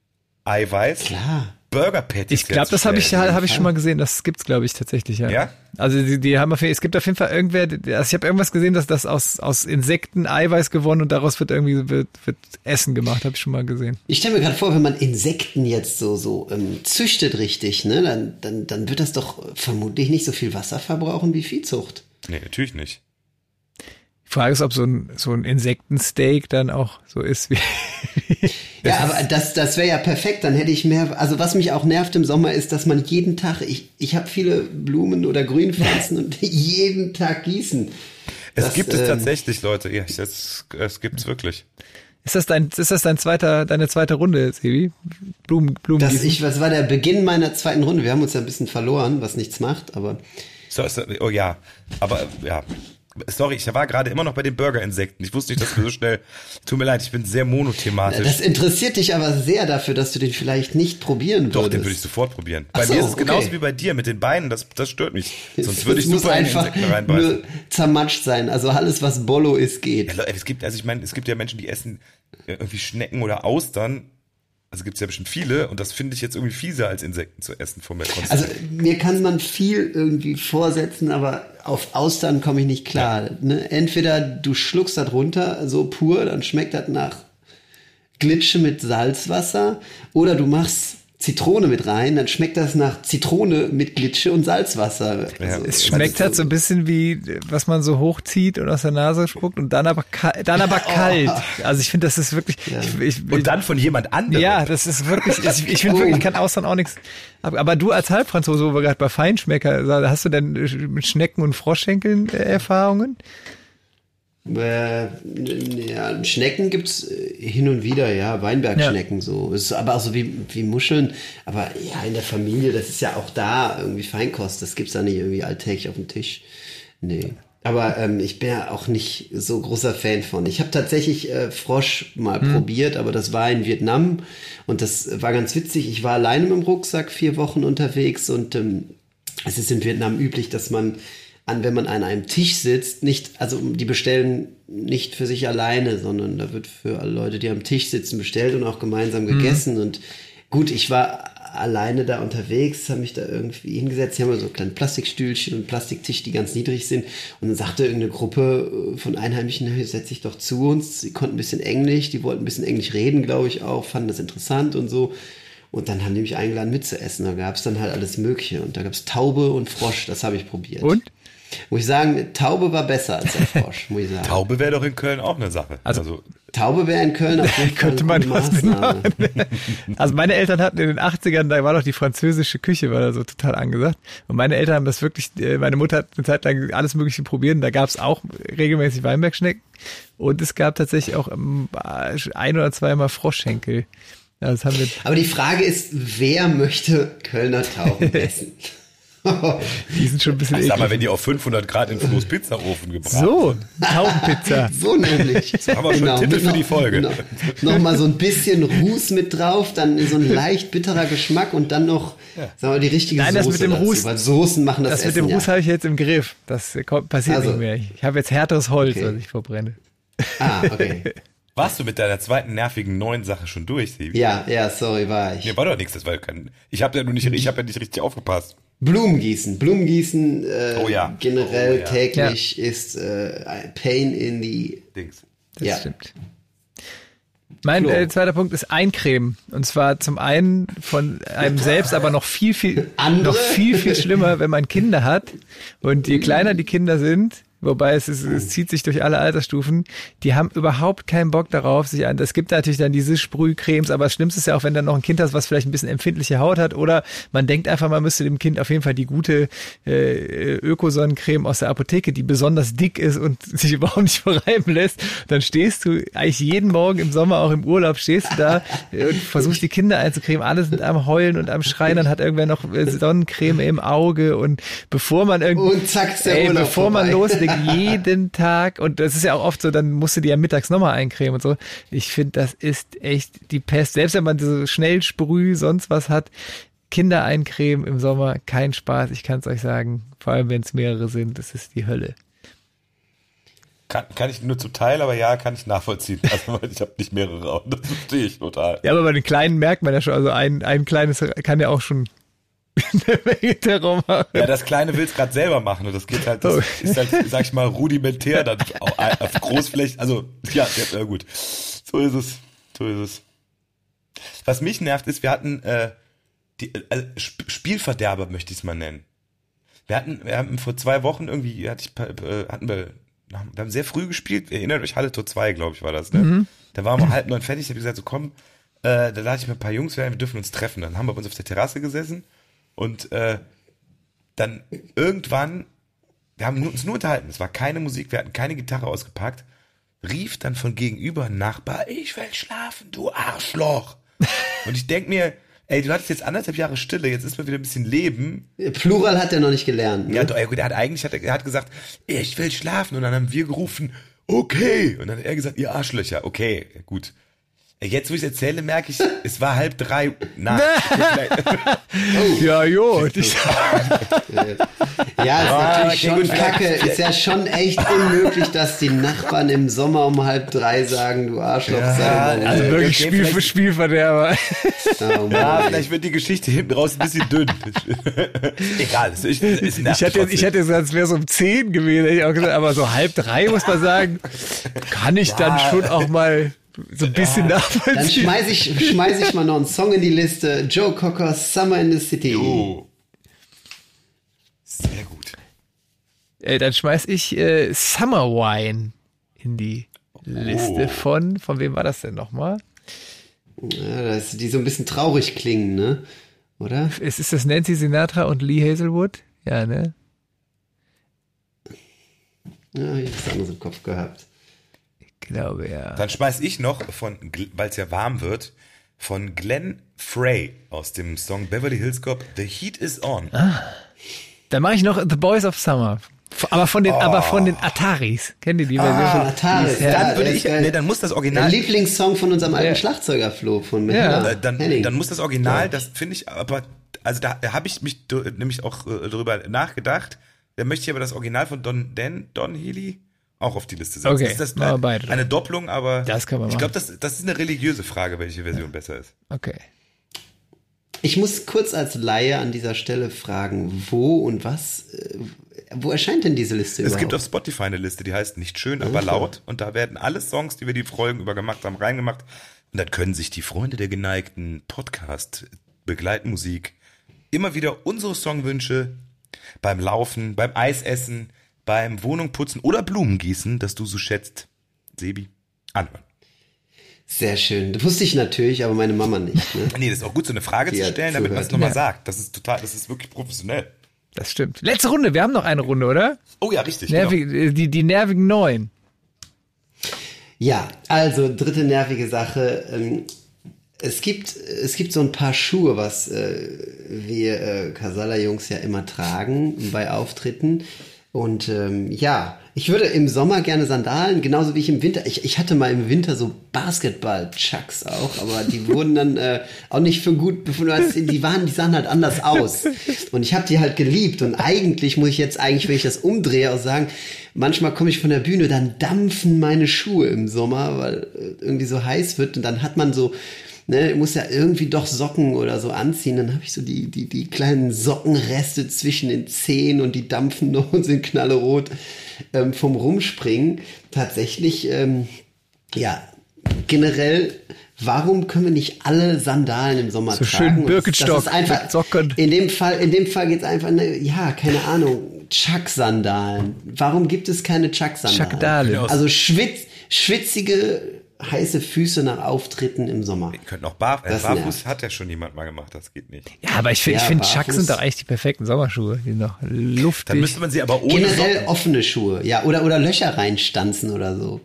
Eiweiß Klar. Burger Patties Ich glaube, das habe ich, hab ich schon mal gesehen. Das gibt's, glaube ich, tatsächlich, ja. Ja? Also die, die haben auf, jeden- es gibt auf jeden Fall irgendwer, also ich habe irgendwas gesehen, dass das aus, aus Insekten Eiweiß gewonnen und daraus wird irgendwie wird, wird Essen gemacht, habe ich schon mal gesehen. Ich stelle mir gerade vor, wenn man Insekten jetzt so, so ähm, züchtet richtig, ne, dann, dann, dann wird das doch vermutlich nicht so viel Wasser verbrauchen wie Viehzucht. Nee, natürlich nicht. Die Frage ist, ob so ein, so ein Insektensteak dann auch so ist wie. Ja, aber das, das wäre ja perfekt, dann hätte ich mehr. Also was mich auch nervt im Sommer ist, dass man jeden Tag, ich, ich habe viele Blumen oder Grünpflanzen und jeden Tag gießen. Es Das, gibt es ähm, tatsächlich, Leute. Ja, es, es gibt's wirklich. Ist das dein, ist das dein zweiter, deine zweite Runde, Sebi? Blumen, Blumen. Das, ich, das war der Beginn meiner zweiten Runde. Wir haben uns ja ein bisschen verloren, was nichts macht, aber So, so, oh ja, aber ja. Sorry, ich war gerade immer noch bei den Burger-Insekten. Ich wusste nicht, dass wir so schnell. Tut mir leid, ich bin sehr monothematisch. das interessiert dich aber sehr dafür, dass du den vielleicht nicht probieren Doch, würdest. den würde ich sofort probieren. Ach Bei so, mir ist es genauso okay. wie bei dir mit den Beinen. Das, das stört mich. Sonst würde ich super in einfach Insekten reinbeißen. nur zermatscht sein. Also alles, was Bollo ist, geht. Ja, es gibt, also ich meine, es gibt ja Menschen, die essen irgendwie Schnecken oder Austern. Also gibt es ja bestimmt viele und das finde ich jetzt irgendwie fieser als Insekten zu essen von mir. Also mir kann man viel irgendwie vorsetzen, aber auf Austern komme ich nicht klar. Ne? Entweder du schluckst das runter, so pur, dann schmeckt das nach Glitsche mit Salzwasser, oder du machst Zitrone mit rein, dann schmeckt das nach Zitrone mit Glitsche und Salzwasser. Ja. Also, es schmeckt halt so ein bisschen wie, was man so hochzieht und aus der Nase spuckt und dann aber, ka- dann aber kalt. Also ich finde, das ist wirklich, ich, ich, und dann von jemand anderem. Ja, das ist wirklich, ich, ich finde wirklich, ich kann Austern auch nichts. ab- Aber du als Halbfranzose, wo wir gerade bei Feinschmecker, hast du denn mit Schnecken und Froschschenkeln äh, Erfahrungen? Äh, ja, Schnecken gibt's äh, hin und wieder, ja, Weinbergschnecken so. Ist aber auch so wie, wie Muscheln. Aber ja, in der Familie, das ist ja auch da irgendwie Feinkost. Das gibt's da nicht irgendwie alltäglich auf dem Tisch. Nee. Aber ähm, ich bin ja auch nicht so großer Fan von. Ich habe tatsächlich äh, Frosch mal hm. probiert, aber das war in Vietnam und das war ganz witzig. Ich war alleine mit dem Rucksack vier Wochen unterwegs und ähm, es ist in Vietnam üblich, dass man an, wenn man an einem Tisch sitzt, nicht, also die bestellen nicht für sich alleine, sondern da wird für alle Leute, die am Tisch sitzen, bestellt und auch gemeinsam mhm. gegessen. Mhm. Und gut, ich war alleine da unterwegs, habe mich da irgendwie hingesetzt. Hier haben wir so kleine Plastikstühlchen und Plastiktisch, die ganz niedrig sind. Und dann sagte irgendeine Gruppe von Einheimischen, setz dich doch zu uns. Sie konnten ein bisschen Englisch, die wollten ein bisschen Englisch reden, glaube ich auch, fanden das interessant und so. Und dann haben die mich eingeladen mitzuessen. Da gab es dann halt alles Mögliche. Und da gab es Taube und Frosch, das habe ich probiert. Und? Muss ich sagen, Taube war besser als der Frosch, muss ich sagen. Taube wäre doch in Köln auch eine Sache. Also, also Taube wäre in Köln jeden Fall könnte man was mitmachen. Also meine Eltern hatten in den 80ern, da war doch die französische Küche, war da so total angesagt. Und meine Eltern haben das wirklich, äh, meine Mutter hat eine Zeit lang alles Mögliche probiert und da gab es auch regelmäßig Weinbergschnecken. Und es gab tatsächlich auch ähm, ein oder zweimal Froschschenkel. Ja, das haben wir Aber die Frage ist, wer möchte Kölner Tauben essen? die sind schon ein bisschen Ach, Sag mal, wenn die auf 500 Grad in Flo's Pizzaofen gebracht So, Taubenpizza. so nämlich. So haben wir genau, schon Titel für die Folge. Noch, noch mal so ein bisschen Ruß mit drauf, dann so ein leicht bitterer Geschmack und dann noch, ja. sagen wir, die richtige Nein, Soße das mit dem dazu, Ruß, weil Soßen machen das Das Essen, mit dem Ruß ja. habe ich jetzt im Griff. Das passiert also, nicht mehr. Ich habe jetzt härteres Holz, okay. was ich verbrenne. Ah, okay. Warst du mit deiner zweiten nervigen neuen Sache schon durch, Sebi? Ja, ja, sorry, war ich. Mir war doch nichts, das war kein, ich habe ja nur nicht, ich habe ja nicht richtig aufgepasst. Blumengießen. Blumengießen äh, oh, ja. generell oh, ja. täglich ja. ist äh, Pain in the Dings. Das ja. stimmt. Mein äh, zweiter Punkt ist Eincremen. Und zwar zum einen von einem selbst, aber noch viel, viel, Andere? noch viel, viel schlimmer, wenn man Kinder hat. Und je kleiner die Kinder sind, wobei es, ist, es zieht sich durch alle Altersstufen, die haben überhaupt keinen Bock darauf, sich an, es gibt natürlich dann diese Sprühcremes, aber das Schlimmste ist ja auch, wenn dann noch ein Kind hast, was vielleicht ein bisschen empfindliche Haut hat oder man denkt einfach, man müsste dem Kind auf jeden Fall die gute äh, Ökosonnencreme aus der Apotheke, die besonders dick ist und sich überhaupt nicht verreiben lässt, dann stehst du eigentlich jeden Morgen im Sommer, auch im Urlaub, stehst du da und versuchst die Kinder einzucremen, alle sind am Heulen und am Schreien, dann hat irgendwer noch Sonnencreme im Auge und bevor man irgendwie, und zack, ist der ey, Urlaub bevor vorbei. man loslegt, jeden Tag und das ist ja auch oft so, dann musst du die ja mittags nochmal eincremen und so. Ich finde, das ist echt die Pest. Selbst wenn man so schnell Sprüh, sonst was hat, Kinder eincremen im Sommer, kein Spaß, ich kann es euch sagen. Vor allem, wenn es mehrere sind, das ist die Hölle. Kann, kann ich nur zum Teil, aber ja, kann ich nachvollziehen. Also ich habe nicht mehrere Augen, das verstehe ich total. Ja, aber bei den kleinen merkt man ja schon, also ein, ein kleines kann ja auch schon Ja, das Kleine will es gerade selber machen und das geht halt, das oh. ist halt, sag ich mal, rudimentär dann auf Großfläche, also ja, ja, gut. So ist es, so ist es. Was mich nervt ist, wir hatten äh, die äh, Spielverderber möchte ich es mal nennen. Wir hatten, wir haben vor zwei Wochen irgendwie, hatte ich, äh, hatten wir, wir haben sehr früh gespielt, erinnert euch Halle Tor 2, glaube ich, war das, ne? Mhm. Da waren wir halb neun fertig, ich habe gesagt, so komm, äh, da lade ich mir ein paar Jungs, wir dürfen uns treffen. Dann haben wir uns auf der Terrasse gesessen und äh, dann irgendwann, wir haben uns nur unterhalten, es war keine Musik, wir hatten keine Gitarre ausgepackt, rief dann von gegenüber ein Nachbar, ich will schlafen, du Arschloch. Und ich denk mir, ey, du hattest jetzt anderthalb Jahre Stille, jetzt ist mal wieder ein bisschen Leben. Plural hat er noch nicht gelernt. Ne? Ja, doch, er hat eigentlich, hat, er hat gesagt, ich will schlafen. Und dann haben wir gerufen, okay. Und dann hat er gesagt, ihr Arschlöcher, okay, gut. Jetzt, wo ich es erzähle, merke ich, es war halb drei nach. oh. Ja, jo. ja, ist ah, natürlich schon kacke. Ist ja schon echt unmöglich, dass die Nachbarn im Sommer um halb drei sagen, du Arschloch. Ja, also wirklich Spiel für Spielverderber. Oh, ja, vielleicht wird die Geschichte hinten raus ein bisschen dünn. Egal, es ist, ist ich, hätte, ich hätte gesagt, es wäre so um zehn gewesen, ich auch gesagt, aber so halb drei muss man sagen, kann ich ja. dann schon auch mal so ein bisschen ja. nachvollziehen. Dann schmeiß ich, schmeiß ich mal noch einen Song in die Liste. Joe Cocker, Summer in the City. Oh. Sehr gut. Äh, dann schmeiß ich äh, Summer Wine in die Liste oh. von, von wem war das denn nochmal? Ja, das, die so ein bisschen traurig klingen, ne? Oder? Ist, ist das Nancy Sinatra und Lee Hazelwood? Ja, ne? Ja, ich hab's anderes im Kopf gehabt. Glaube ja. Dann schmeiß ich noch von, weil es ja warm wird, von Glenn Frey aus dem Song Beverly Hills Cop, The Heat is On. Dann mache ich noch The Boys of Summer. Aber von den, aber von den Ataris. Kennt ihr die Version? Ah, Ataris, Ja, dann würde der ich, nee, dann muss das Der Original, Lieblingssong von unserem alten Ja. Schlagzeuger Flo von Ja. Dann, Henning. dann muss das Original, das finde ich aber, also da habe ich mich nämlich auch äh, darüber nachgedacht, da möchte ich aber das Original von Don, Dan, Don Healy auch auf die Liste setzen. Okay, ist das eine, beide. eine Doppelung, aber Das kann man ich glaube, das, das ist eine religiöse Frage, welche Version besser ist. Okay. Ich muss kurz als Laie an dieser Stelle fragen, wo und was, äh, wo erscheint denn diese Liste Es überhaupt? gibt auf Spotify eine Liste, die heißt Nicht schön, aber laut. Und da werden alle Songs, die wir die Folgen über gemacht haben, reingemacht. Und dann können sich die Freunde der geneigten Podcast, Begleitmusik, immer wieder unsere Songwünsche beim Laufen, beim Eisessen, beim Wohnungputzen oder Blumengießen, das du so schätzt, Sebi, anhören. Sehr schön. Das wusste ich natürlich, aber meine Mama nicht. Ne? Nee, das ist auch gut, so eine Frage Die zu stellen, damit man es nochmal Ja. sagt. Das ist total, das ist wirklich professionell. Das stimmt. Letzte Runde. Wir haben noch eine Runde, oder? Oh ja, richtig. Genau. Nervig, äh, die, die nervigen Neun. Ja, also dritte nervige Sache. Ähm, es gibt, es gibt so ein paar Schuhe, was äh, wir äh, Casala-Jungs ja immer tragen bei Auftritten. Und ähm, ja, ich würde im Sommer gerne Sandalen, genauso wie ich im Winter. Ich, ich hatte mal im Winter so Basketball-Chucks auch, aber die wurden dann äh, auch nicht für gut befunden. es- Die waren, die sahen halt anders aus. Und ich habe die halt geliebt. Und eigentlich muss ich jetzt eigentlich, wenn ich das umdrehe, auch sagen, manchmal komme ich von der Bühne, dann dampfen meine Schuhe im Sommer, weil äh, irgendwie so heiß wird. Und dann hat man so, ne, muss ja irgendwie doch Socken oder so anziehen. Dann habe ich so die, die, die kleinen Sockenreste zwischen den Zehen und die dampfen noch und sind knallerot ähm, vom Rumspringen. Tatsächlich, ähm, ja, generell, warum können wir nicht alle Sandalen im Sommer So tragen? schön Und Birkenstock das ist einfach, mit Socken. In dem Fall, in dem Fall geht's einfach, ne, ja, keine Ahnung, Chuck-Sandalen. Warum gibt es keine Chuck-Sandalen? Chuck-Dalen. Also schwitz, schwitzige, heiße Füße nach Auftritten im Sommer. Ihr könnt noch barf Das barfuß nervt. hat ja schon jemand mal gemacht, das geht nicht. Ja, aber ich finde, Ja, ich finde. Chucks sind doch eigentlich die perfekten Sommerschuhe. Die sind doch Dann luftig. müsste man sie aber ohne Generell Socken. offene Schuhe, ja, oder, oder Löcher reinstanzen oder so.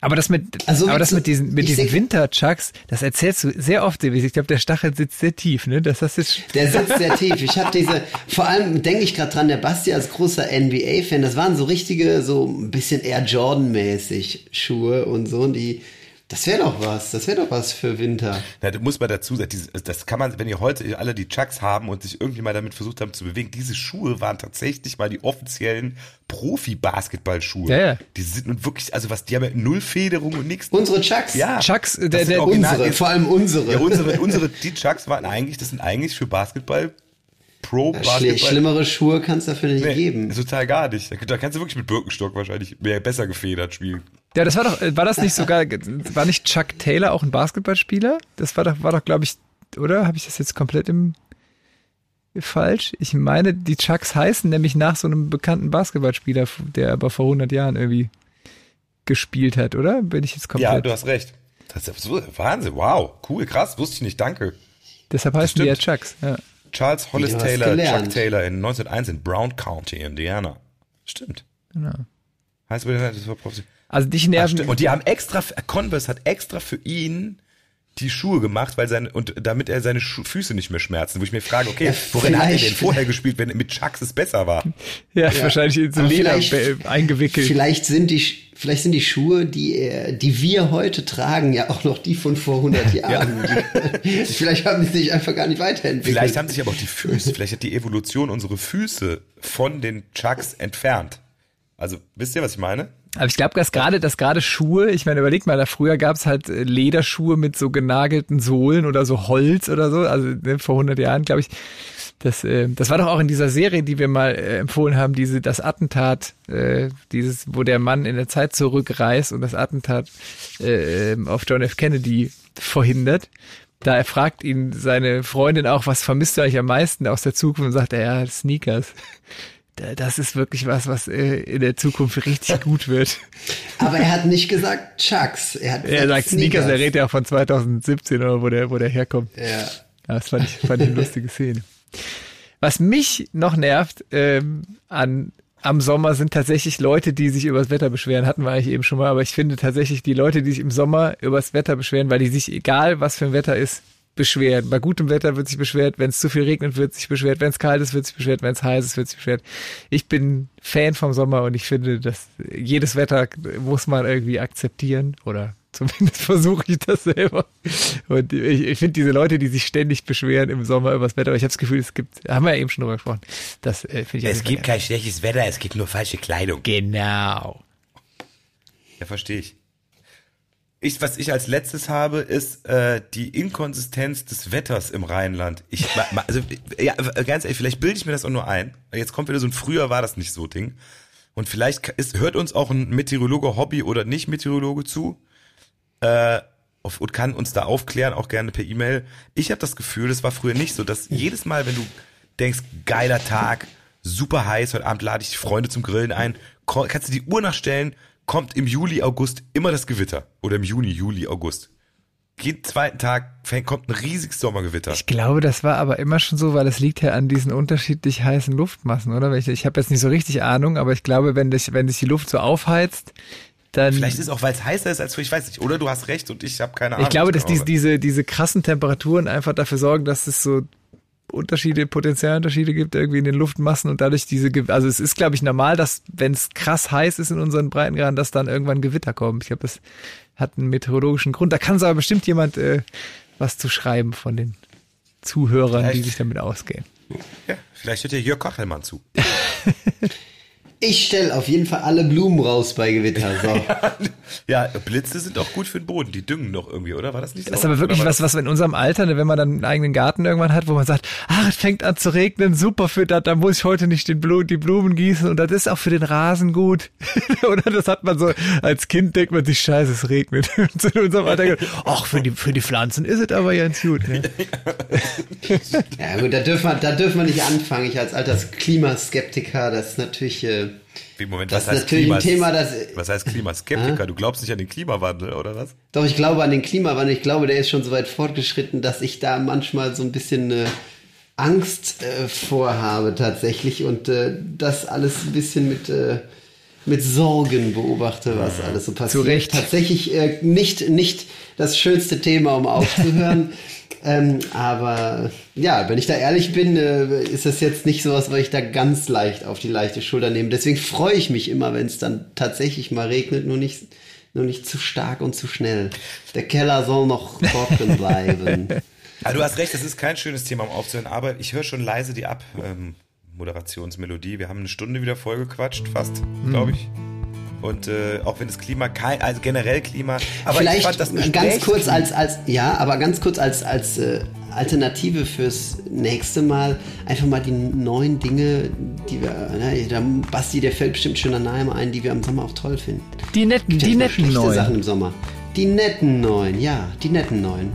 Aber das mit, Also aber das mit diesen, mit diesen Winterchucks, das erzählst du sehr oft. Ich glaube, der Stachel sitzt sehr tief, ne? Das hast du Der sitzt sehr tief. Ich habe diese, vor allem denke ich gerade dran, der Basti als großer NBA-Fan, das waren so richtige, so ein bisschen eher Jordan-mäßig Schuhe und so. Und die, das wäre doch was, das wäre doch was für Winter. Ja, da muss man dazu sagen, dieses- das kann man, wenn ihr heute alle die Chucks haben und sich irgendwie mal damit versucht haben zu bewegen, diese Schuhe waren tatsächlich mal die offiziellen Profi-Basketball-Schuhe. Ja, ja. Die sind nun wirklich, also was, die haben ja null Federung und nichts. Unsere Chucks? Ja. Chucks, der, Das sind der, Original- Unsere, vor allem unsere. Ja, unsere, unsere, die Chucks waren eigentlich, das sind eigentlich für Basketball, Schle Pro-Basketball. schlimmere Schuhe kann es dafür nicht Nee, geben. total gar nicht. Da, da kannst du wirklich mit Birkenstock wahrscheinlich mehr besser gefedert spielen. Ja, das war doch, äh, war das nicht sogar, war nicht Chuck Taylor auch ein Basketballspieler? Das war doch, war doch, glaube ich, oder? Habe ich das jetzt komplett im falsch? Ich meine, die Chucks heißen nämlich nach so einem bekannten Basketballspieler, der aber vor 100 Jahren irgendwie gespielt hat, oder? Bin ich jetzt komplett? Ja, du hast recht. Das ist absolut Wahnsinn. Wow. Cool, krass. Wusste ich nicht. Danke. Deshalb heißen die ja. Chucks. Ja. Charles Hollis Taylor, gelernt. Chuck Taylor in 1901 in Brown County, Indiana. Stimmt. Genau. Heißt das war Profi- Also dich nerven. stimmt. Und die haben extra, Converse hat extra für ihn die Schuhe gemacht, weil seine, und damit er seine Schu Füße nicht mehr schmerzen, wo ich mir frage, okay, Ja, worin hat er denn vielleicht- vorher gespielt, wenn mit Chucks es besser war? ja, wahrscheinlich in so Aber Leder eingewickelt. Vielleicht sind die, vielleicht sind die Schuhe, die, die wir heute tragen, ja auch noch die von vor 100 Jahren. Die, vielleicht haben die sich einfach gar nicht weiterentwickelt. Vielleicht haben sich aber auch die Füße, vielleicht hat die Evolution unsere Füße von den Chucks entfernt. Also, wisst ihr, was ich meine? Aber ich glaube, dass gerade, dass gerade Schuhe, ich meine, überleg mal, da früher gab es halt äh, Lederschuhe mit so genagelten Sohlen oder so Holz oder so, also ne, vor 100 Jahren, glaube ich. Das, äh, das war doch auch in dieser Serie, die wir mal äh, empfohlen haben, diese das Attentat, äh, dieses, wo der Mann in der Zeit zurückreist und das Attentat äh, auf John F. Kennedy verhindert. Da fragt ihn seine Freundin auch, was vermisst du eigentlich am meisten aus der Zukunft? Und sagt er, ja, Sneakers. Da- Das ist wirklich was, was äh, in der Zukunft richtig gut wird. Aber er hat nicht gesagt Chucks. Er hat Er gesagt sagt Sneakers, er redet ja auch von 2017 oder wo der, wo der herkommt. Ja. Ja, das fand ich, fand ich eine lustige Szene. Was mich noch nervt ähm, an am Sommer sind tatsächlich Leute, die sich über das Wetter beschweren, hatten wir eigentlich eben schon mal, aber ich finde tatsächlich die Leute, die sich im Sommer über das Wetter beschweren, weil die sich, egal was für ein Wetter ist, beschweren. Bei gutem Wetter wird sich beschwert, wenn es zu viel regnet, wird sich beschwert, wenn es kalt ist, wird sich beschwert, wenn es heiß ist, wird sich beschwert. Ich bin Fan vom Sommer und ich finde, dass jedes Wetter muss man irgendwie akzeptieren oder zumindest versuche ich das selber. Und ich, ich finde diese Leute, die sich ständig beschweren im Sommer über das Wetter, aber ich habe das Gefühl, es gibt, haben wir ja eben schon drüber gesprochen. Das äh, finde ich Es gibt kein schlechtes Wetter, es gibt nur falsche Kleidung. Genau. Ja, verstehe ich. Ich, was ich als letztes habe, ist äh, die Inkonsistenz des Wetters im Rheinland. Ich, also, ja, ganz ehrlich, vielleicht bilde ich mir das auch nur ein. Jetzt kommt wieder so ein früher war das nicht so Ding. Und vielleicht ist, hört uns auch ein Meteorologe, Hobby oder nicht Meteorologe zu äh, auf, und kann uns da aufklären, auch gerne per E-Mail. Ich habe das Gefühl, das war früher nicht so, dass jedes Mal, wenn du denkst, geiler Tag, super heiß, heute Abend lade ich die Freunde zum Grillen ein, kannst du die Uhr nachstellen, kommt im Juli, August immer das Gewitter. Oder im Juni, Juli, August. Jeden zweiten Tag kommt ein riesiges Sommergewitter. Ich glaube, das war aber immer schon so, weil es liegt ja an diesen unterschiedlich heißen Luftmassen, oder? Ich, ich habe jetzt nicht so richtig Ahnung, aber ich glaube, wenn dich, wenn sich die Luft so aufheizt, dann. Vielleicht ist es auch, weil es heißer ist als früher, ich weiß nicht. Oder du hast recht und ich habe keine Ahnung. ich glaube, dass diese, diese, diese krassen Temperaturen einfach dafür sorgen, dass es so Unterschiede, Potenzialunterschiede gibt irgendwie in den Luftmassen und dadurch diese, also es ist, glaube ich, normal, dass wenn es krass heiß ist in unseren Breitengraden, dass dann irgendwann Gewitter kommen. Ich glaube, das hat einen meteorologischen Grund. Da kann es aber bestimmt jemand äh, was zu schreiben von den Zuhörern, die Vielleicht. sich damit ausgehen. Ja, vielleicht hört ja Jörg Kachelmann zu. Ich stelle auf jeden Fall alle Blumen raus bei Gewitter. So. Ja, Blitze sind auch gut für den Boden. Die düngen doch irgendwie, oder? War das nicht so? Das ist aber wirklich was, was in unserem Alter, ne, wenn man dann einen eigenen Garten irgendwann hat, wo man sagt, ah, es fängt an zu regnen, super für das, da muss ich heute nicht den Blu die Blumen gießen und das ist auch für den Rasen gut. Oder das hat man so, als Kind denkt man sich, scheiße, es regnet. Und so in unserem Alter, ach, für die, für die Pflanzen ist es aber ganz gut. Ne? Ja gut, da dürfen wir, da dürfen wir nicht anfangen. Ich als alter Klimaskeptiker, das ist natürlich, äh, Wie, Moment, das ist natürlich ein Klima- Thema, das, Was heißt Klimaskeptiker? Du glaubst nicht an den Klimawandel, oder was? doch ich glaube an den Klimawandel. Ich glaube, der ist schon so weit fortgeschritten, dass ich da manchmal so ein bisschen äh, Angst äh, vorhabe tatsächlich und äh, das alles ein bisschen mit äh, mit Sorgen beobachte, was alles so passiert. Zu Recht. Tatsächlich äh, nicht nicht das schönste Thema, um aufzuhören. ähm, aber ja, wenn ich da ehrlich bin, äh, ist das jetzt nicht sowas, was ich da ganz leicht auf die leichte Schulter nehme. Deswegen freue ich mich immer, wenn es dann tatsächlich mal regnet, nur nicht, nur nicht zu stark und zu schnell. Der Keller soll noch trocken bleiben. Ah, du hast recht, das ist kein schönes Thema, um aufzuhören, aber ich höre schon leise die Ab. Ähm, Moderationsmelodie. Wir haben eine Stunde wieder vollgequatscht, fast, Mhm. glaube ich. Und äh, auch wenn das Klima kein, also generell Klima, aber Vielleicht ich fand das ganz Gespräch- kurz als, als, ja, aber ganz kurz als, als äh, Alternative fürs nächste Mal einfach mal die neuen Dinge, die wir, ne, da Basti, der fällt bestimmt schon an Namen ein, die wir im Sommer auch toll finden. Die netten, die netten schlechte Sachen neuen. im Sommer. Die netten neuen, ja, die netten neuen.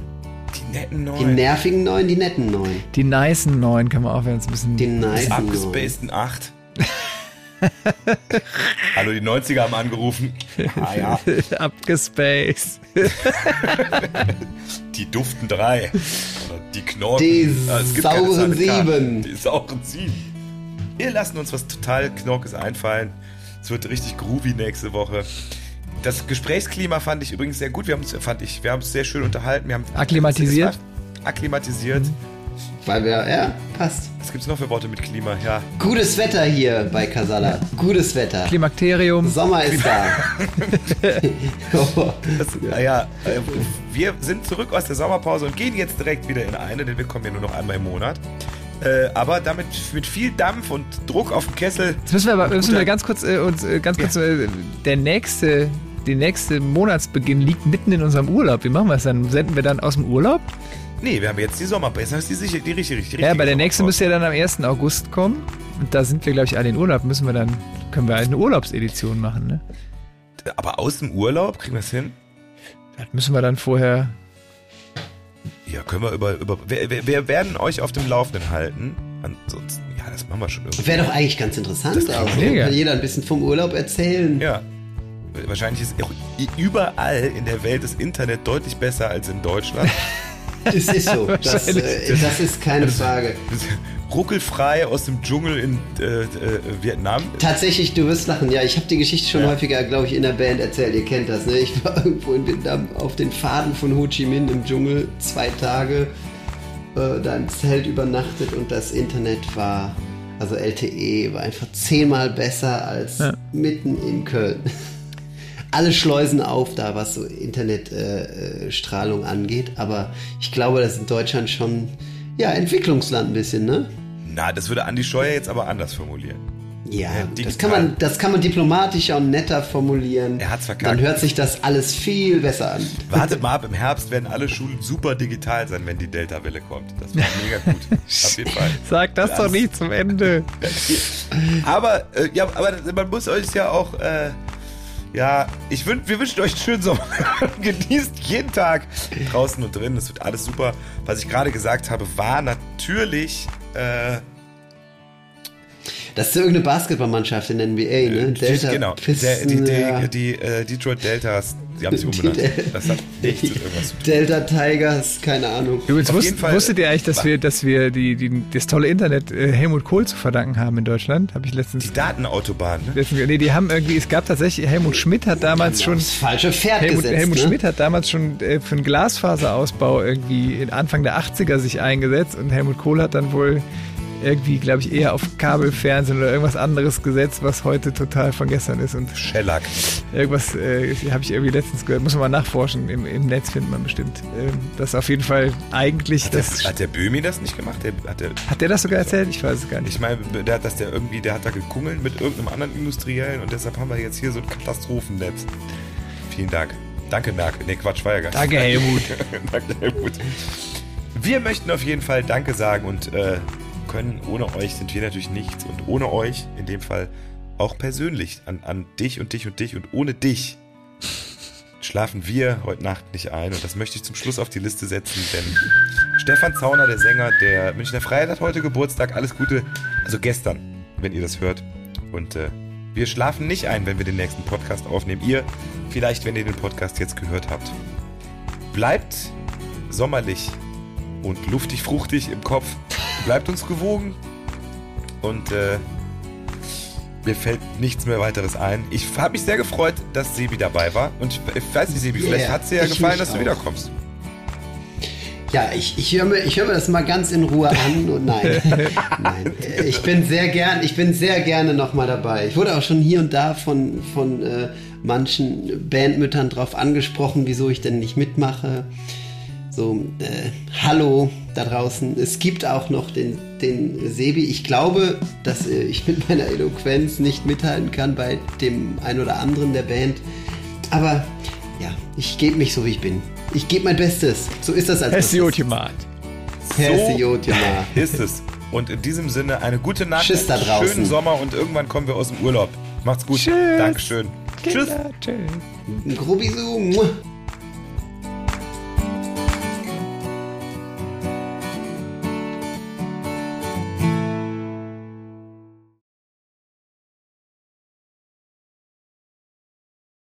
die netten Die neuen, nervigen neuen, die netten neuen. Die nicen neuen kann man auch, wenn es ein bisschen. Die nice neuen. abgespaceden 8. Hallo, die 90er haben angerufen. Ah ja, abgespaced. die duften 3. Oder die Knorken. Die Ah, es gibt keine sauren. Sieben. Die sauren 7. Wir lassen uns was total Knorkes einfallen. Es wird richtig groovy nächste Woche. Das Gesprächsklima fand ich übrigens sehr gut. Wir haben uns, fand ich, wir haben uns sehr schön unterhalten. Wir haben Akklimatisiert? Akklimatisiert. Weil wir, ja, passt. Was gibt's noch für Worte mit Klima? Ja. Gutes Wetter hier bei Casala. Gutes Wetter. Klimakterium. Sommer ist da. Das, naja, äh, wir sind zurück aus der Sommerpause und gehen jetzt direkt wieder in eine, denn wir kommen ja nur noch einmal im Monat. Äh, aber damit mit viel Dampf und Druck auf dem Kessel. Jetzt müssen wir aber müssen wir ganz kurz äh, uns äh, ganz kurz äh, der nächste der nächste Monatsbeginn liegt mitten in unserem Urlaub. Wie machen wir es dann? Senden wir dann aus dem Urlaub? Nee, wir haben jetzt die Sommerpause. Das ist die, sicher- die richtige, die richtige Ja, aber der nächste Sommerpause. müsste ja dann am 1. August kommen. Und da sind wir, glaube ich, alle in Urlaub. Müssen wir dann, können wir eine Urlaubsedition machen, ne? Aber aus dem Urlaub kriegen wir es hin? Das müssen wir dann vorher. Ja, können wir über. über wir, wir, wir werden euch auf dem Laufenden halten. Ansonsten, ja, das machen wir schon irgendwie. Wäre doch eigentlich ganz interessant. Das mega. Kann jeder ein bisschen vom Urlaub erzählen. Ja. Wahrscheinlich ist auch überall in der Welt das Internet deutlich besser als in Deutschland. Es ist so. Das, äh, das ist keine Frage. ruckelfrei aus dem Dschungel in äh, äh, Vietnam. Tatsächlich, du wirst lachen. Ja, ich habe die Geschichte schon Ja. häufiger, glaube ich, in der Band erzählt. Ihr kennt das, ne? Ich war irgendwo in Vietnam auf den Pfaden von Ho Chi Minh im Dschungel, zwei Tage äh, da im Zelt übernachtet und das Internet war, also LTE, war einfach zehnmal besser als Ja. mitten in Köln. Alle Schleusen auf da, was so Internetstrahlung äh, angeht. Aber ich glaube, das ist in Deutschland schon, ja, Entwicklungsland ein bisschen, ne? Na, das würde Andi Scheuer jetzt aber anders formulieren. Ja, Ja, das kann, man, das kann man diplomatischer und netter formulieren. Er hat's verkackt. Dann hört sich das alles viel besser an. Wartet mal ab, im Herbst werden alle Schulen super digital sein, wenn die Delta-Welle kommt. Das wäre mega gut. Auf jeden Fall. Sag das doch Alles. nicht zum Ende. Aber, äh, ja, aber man muss euch ja auch, äh, ja, ich wün, wir wünschen euch einen schönen Sommer. Genießt jeden Tag draußen und drin. Es wird alles super. Was ich gerade gesagt habe, war natürlich, äh, Das ist irgendeine Basketballmannschaft in der NBA, ne? Delta genau, Pistons, der, die, ja. die, die äh, Detroit Deltas, die haben sich Die umbenannt. Del- Das hat nichts mit irgendwas zu tun. Delta Tigers, keine Ahnung. Übrigens, Auf wusst, jeden Fall- wusstet ihr eigentlich, dass wir, dass wir die, die, das tolle Internet äh, Helmut Kohl zu verdanken haben in Deutschland? Habe ich letztens. Die Datenautobahn, ne? letztens nee, die haben irgendwie, es gab tatsächlich, Helmut Schmidt hat damals schon. Das falsche Pferd Helmut, gesetzt, Helmut ne? Schmidt hat damals schon äh, für einen Glasfaserausbau irgendwie in Anfang der 80er sich eingesetzt und Helmut Kohl hat dann wohl irgendwie, glaube ich, eher auf Kabelfernsehen oder irgendwas anderes gesetzt, was heute total von gestern ist und Shellac. irgendwas äh, habe ich irgendwie letztens gehört, muss man mal nachforschen, im, im Netz findet man bestimmt. Ähm, das auf jeden Fall eigentlich, Hat der, das, hat der Böhmi das nicht gemacht? Der, hat der, hat der das sogar erzählt? Ich weiß es gar nicht. ich meine, der hat das der irgendwie, der hat da gekungelt mit irgendeinem anderen Industriellen und deshalb haben wir jetzt hier so ein Katastrophennetz. Vielen Dank. Danke, Merkel. Nee, Quatsch, war ja gar nicht. Danke, Helmut. Danke, Helmut. Wir möchten auf jeden Fall Danke sagen und äh, können, ohne euch sind wir natürlich nichts und ohne euch, in dem Fall auch persönlich, an, an dich und dich und dich und ohne dich schlafen wir heute Nacht nicht ein und das möchte ich zum Schluss auf die Liste setzen, denn Stefan Zauner, der Sänger der Münchner Freiheit, hat heute Geburtstag. Alles Gute, also gestern, wenn ihr das hört. Und äh, wir schlafen nicht ein, wenn wir den nächsten Podcast aufnehmen. Ihr vielleicht, wenn ihr den Podcast jetzt gehört habt. Bleibt sommerlich und luftig, fruchtig im Kopf. Bleibt uns gewogen und äh, mir fällt nichts mehr weiteres ein. Ich habe mich sehr gefreut, dass Sebi dabei war. Und ich, ich weiß nicht, Sebi, vielleicht Yeah, hat es dir ja gefallen, dass du auch. wiederkommst. Ja, ich, ich höre mir, ich hör mir das mal ganz in Ruhe an und nein, nein, ich bin sehr gern, ich bin sehr gerne nochmal dabei. Ich wurde auch schon hier und da von, von äh, manchen Bandmüttern drauf angesprochen, wieso ich denn nicht mitmache. So, äh, hallo da draußen. Es gibt auch noch den, den Sebi. Ich glaube, dass äh, ich mit meiner Eloquenz nicht mithalten kann bei dem ein oder anderen der Band. Aber ja, ich gebe mich so, wie ich bin. Ich gebe mein Bestes. So ist das als. Jotimat. Hesse Jotjama. ist es. Und in diesem Sinne eine gute Nacht, Tschüss da draußen. schönen Sommer und irgendwann kommen wir aus dem Urlaub. Macht's gut. Tschüss. Dankeschön. Tschüss. Kinder, tschüss. Ein Grubisum.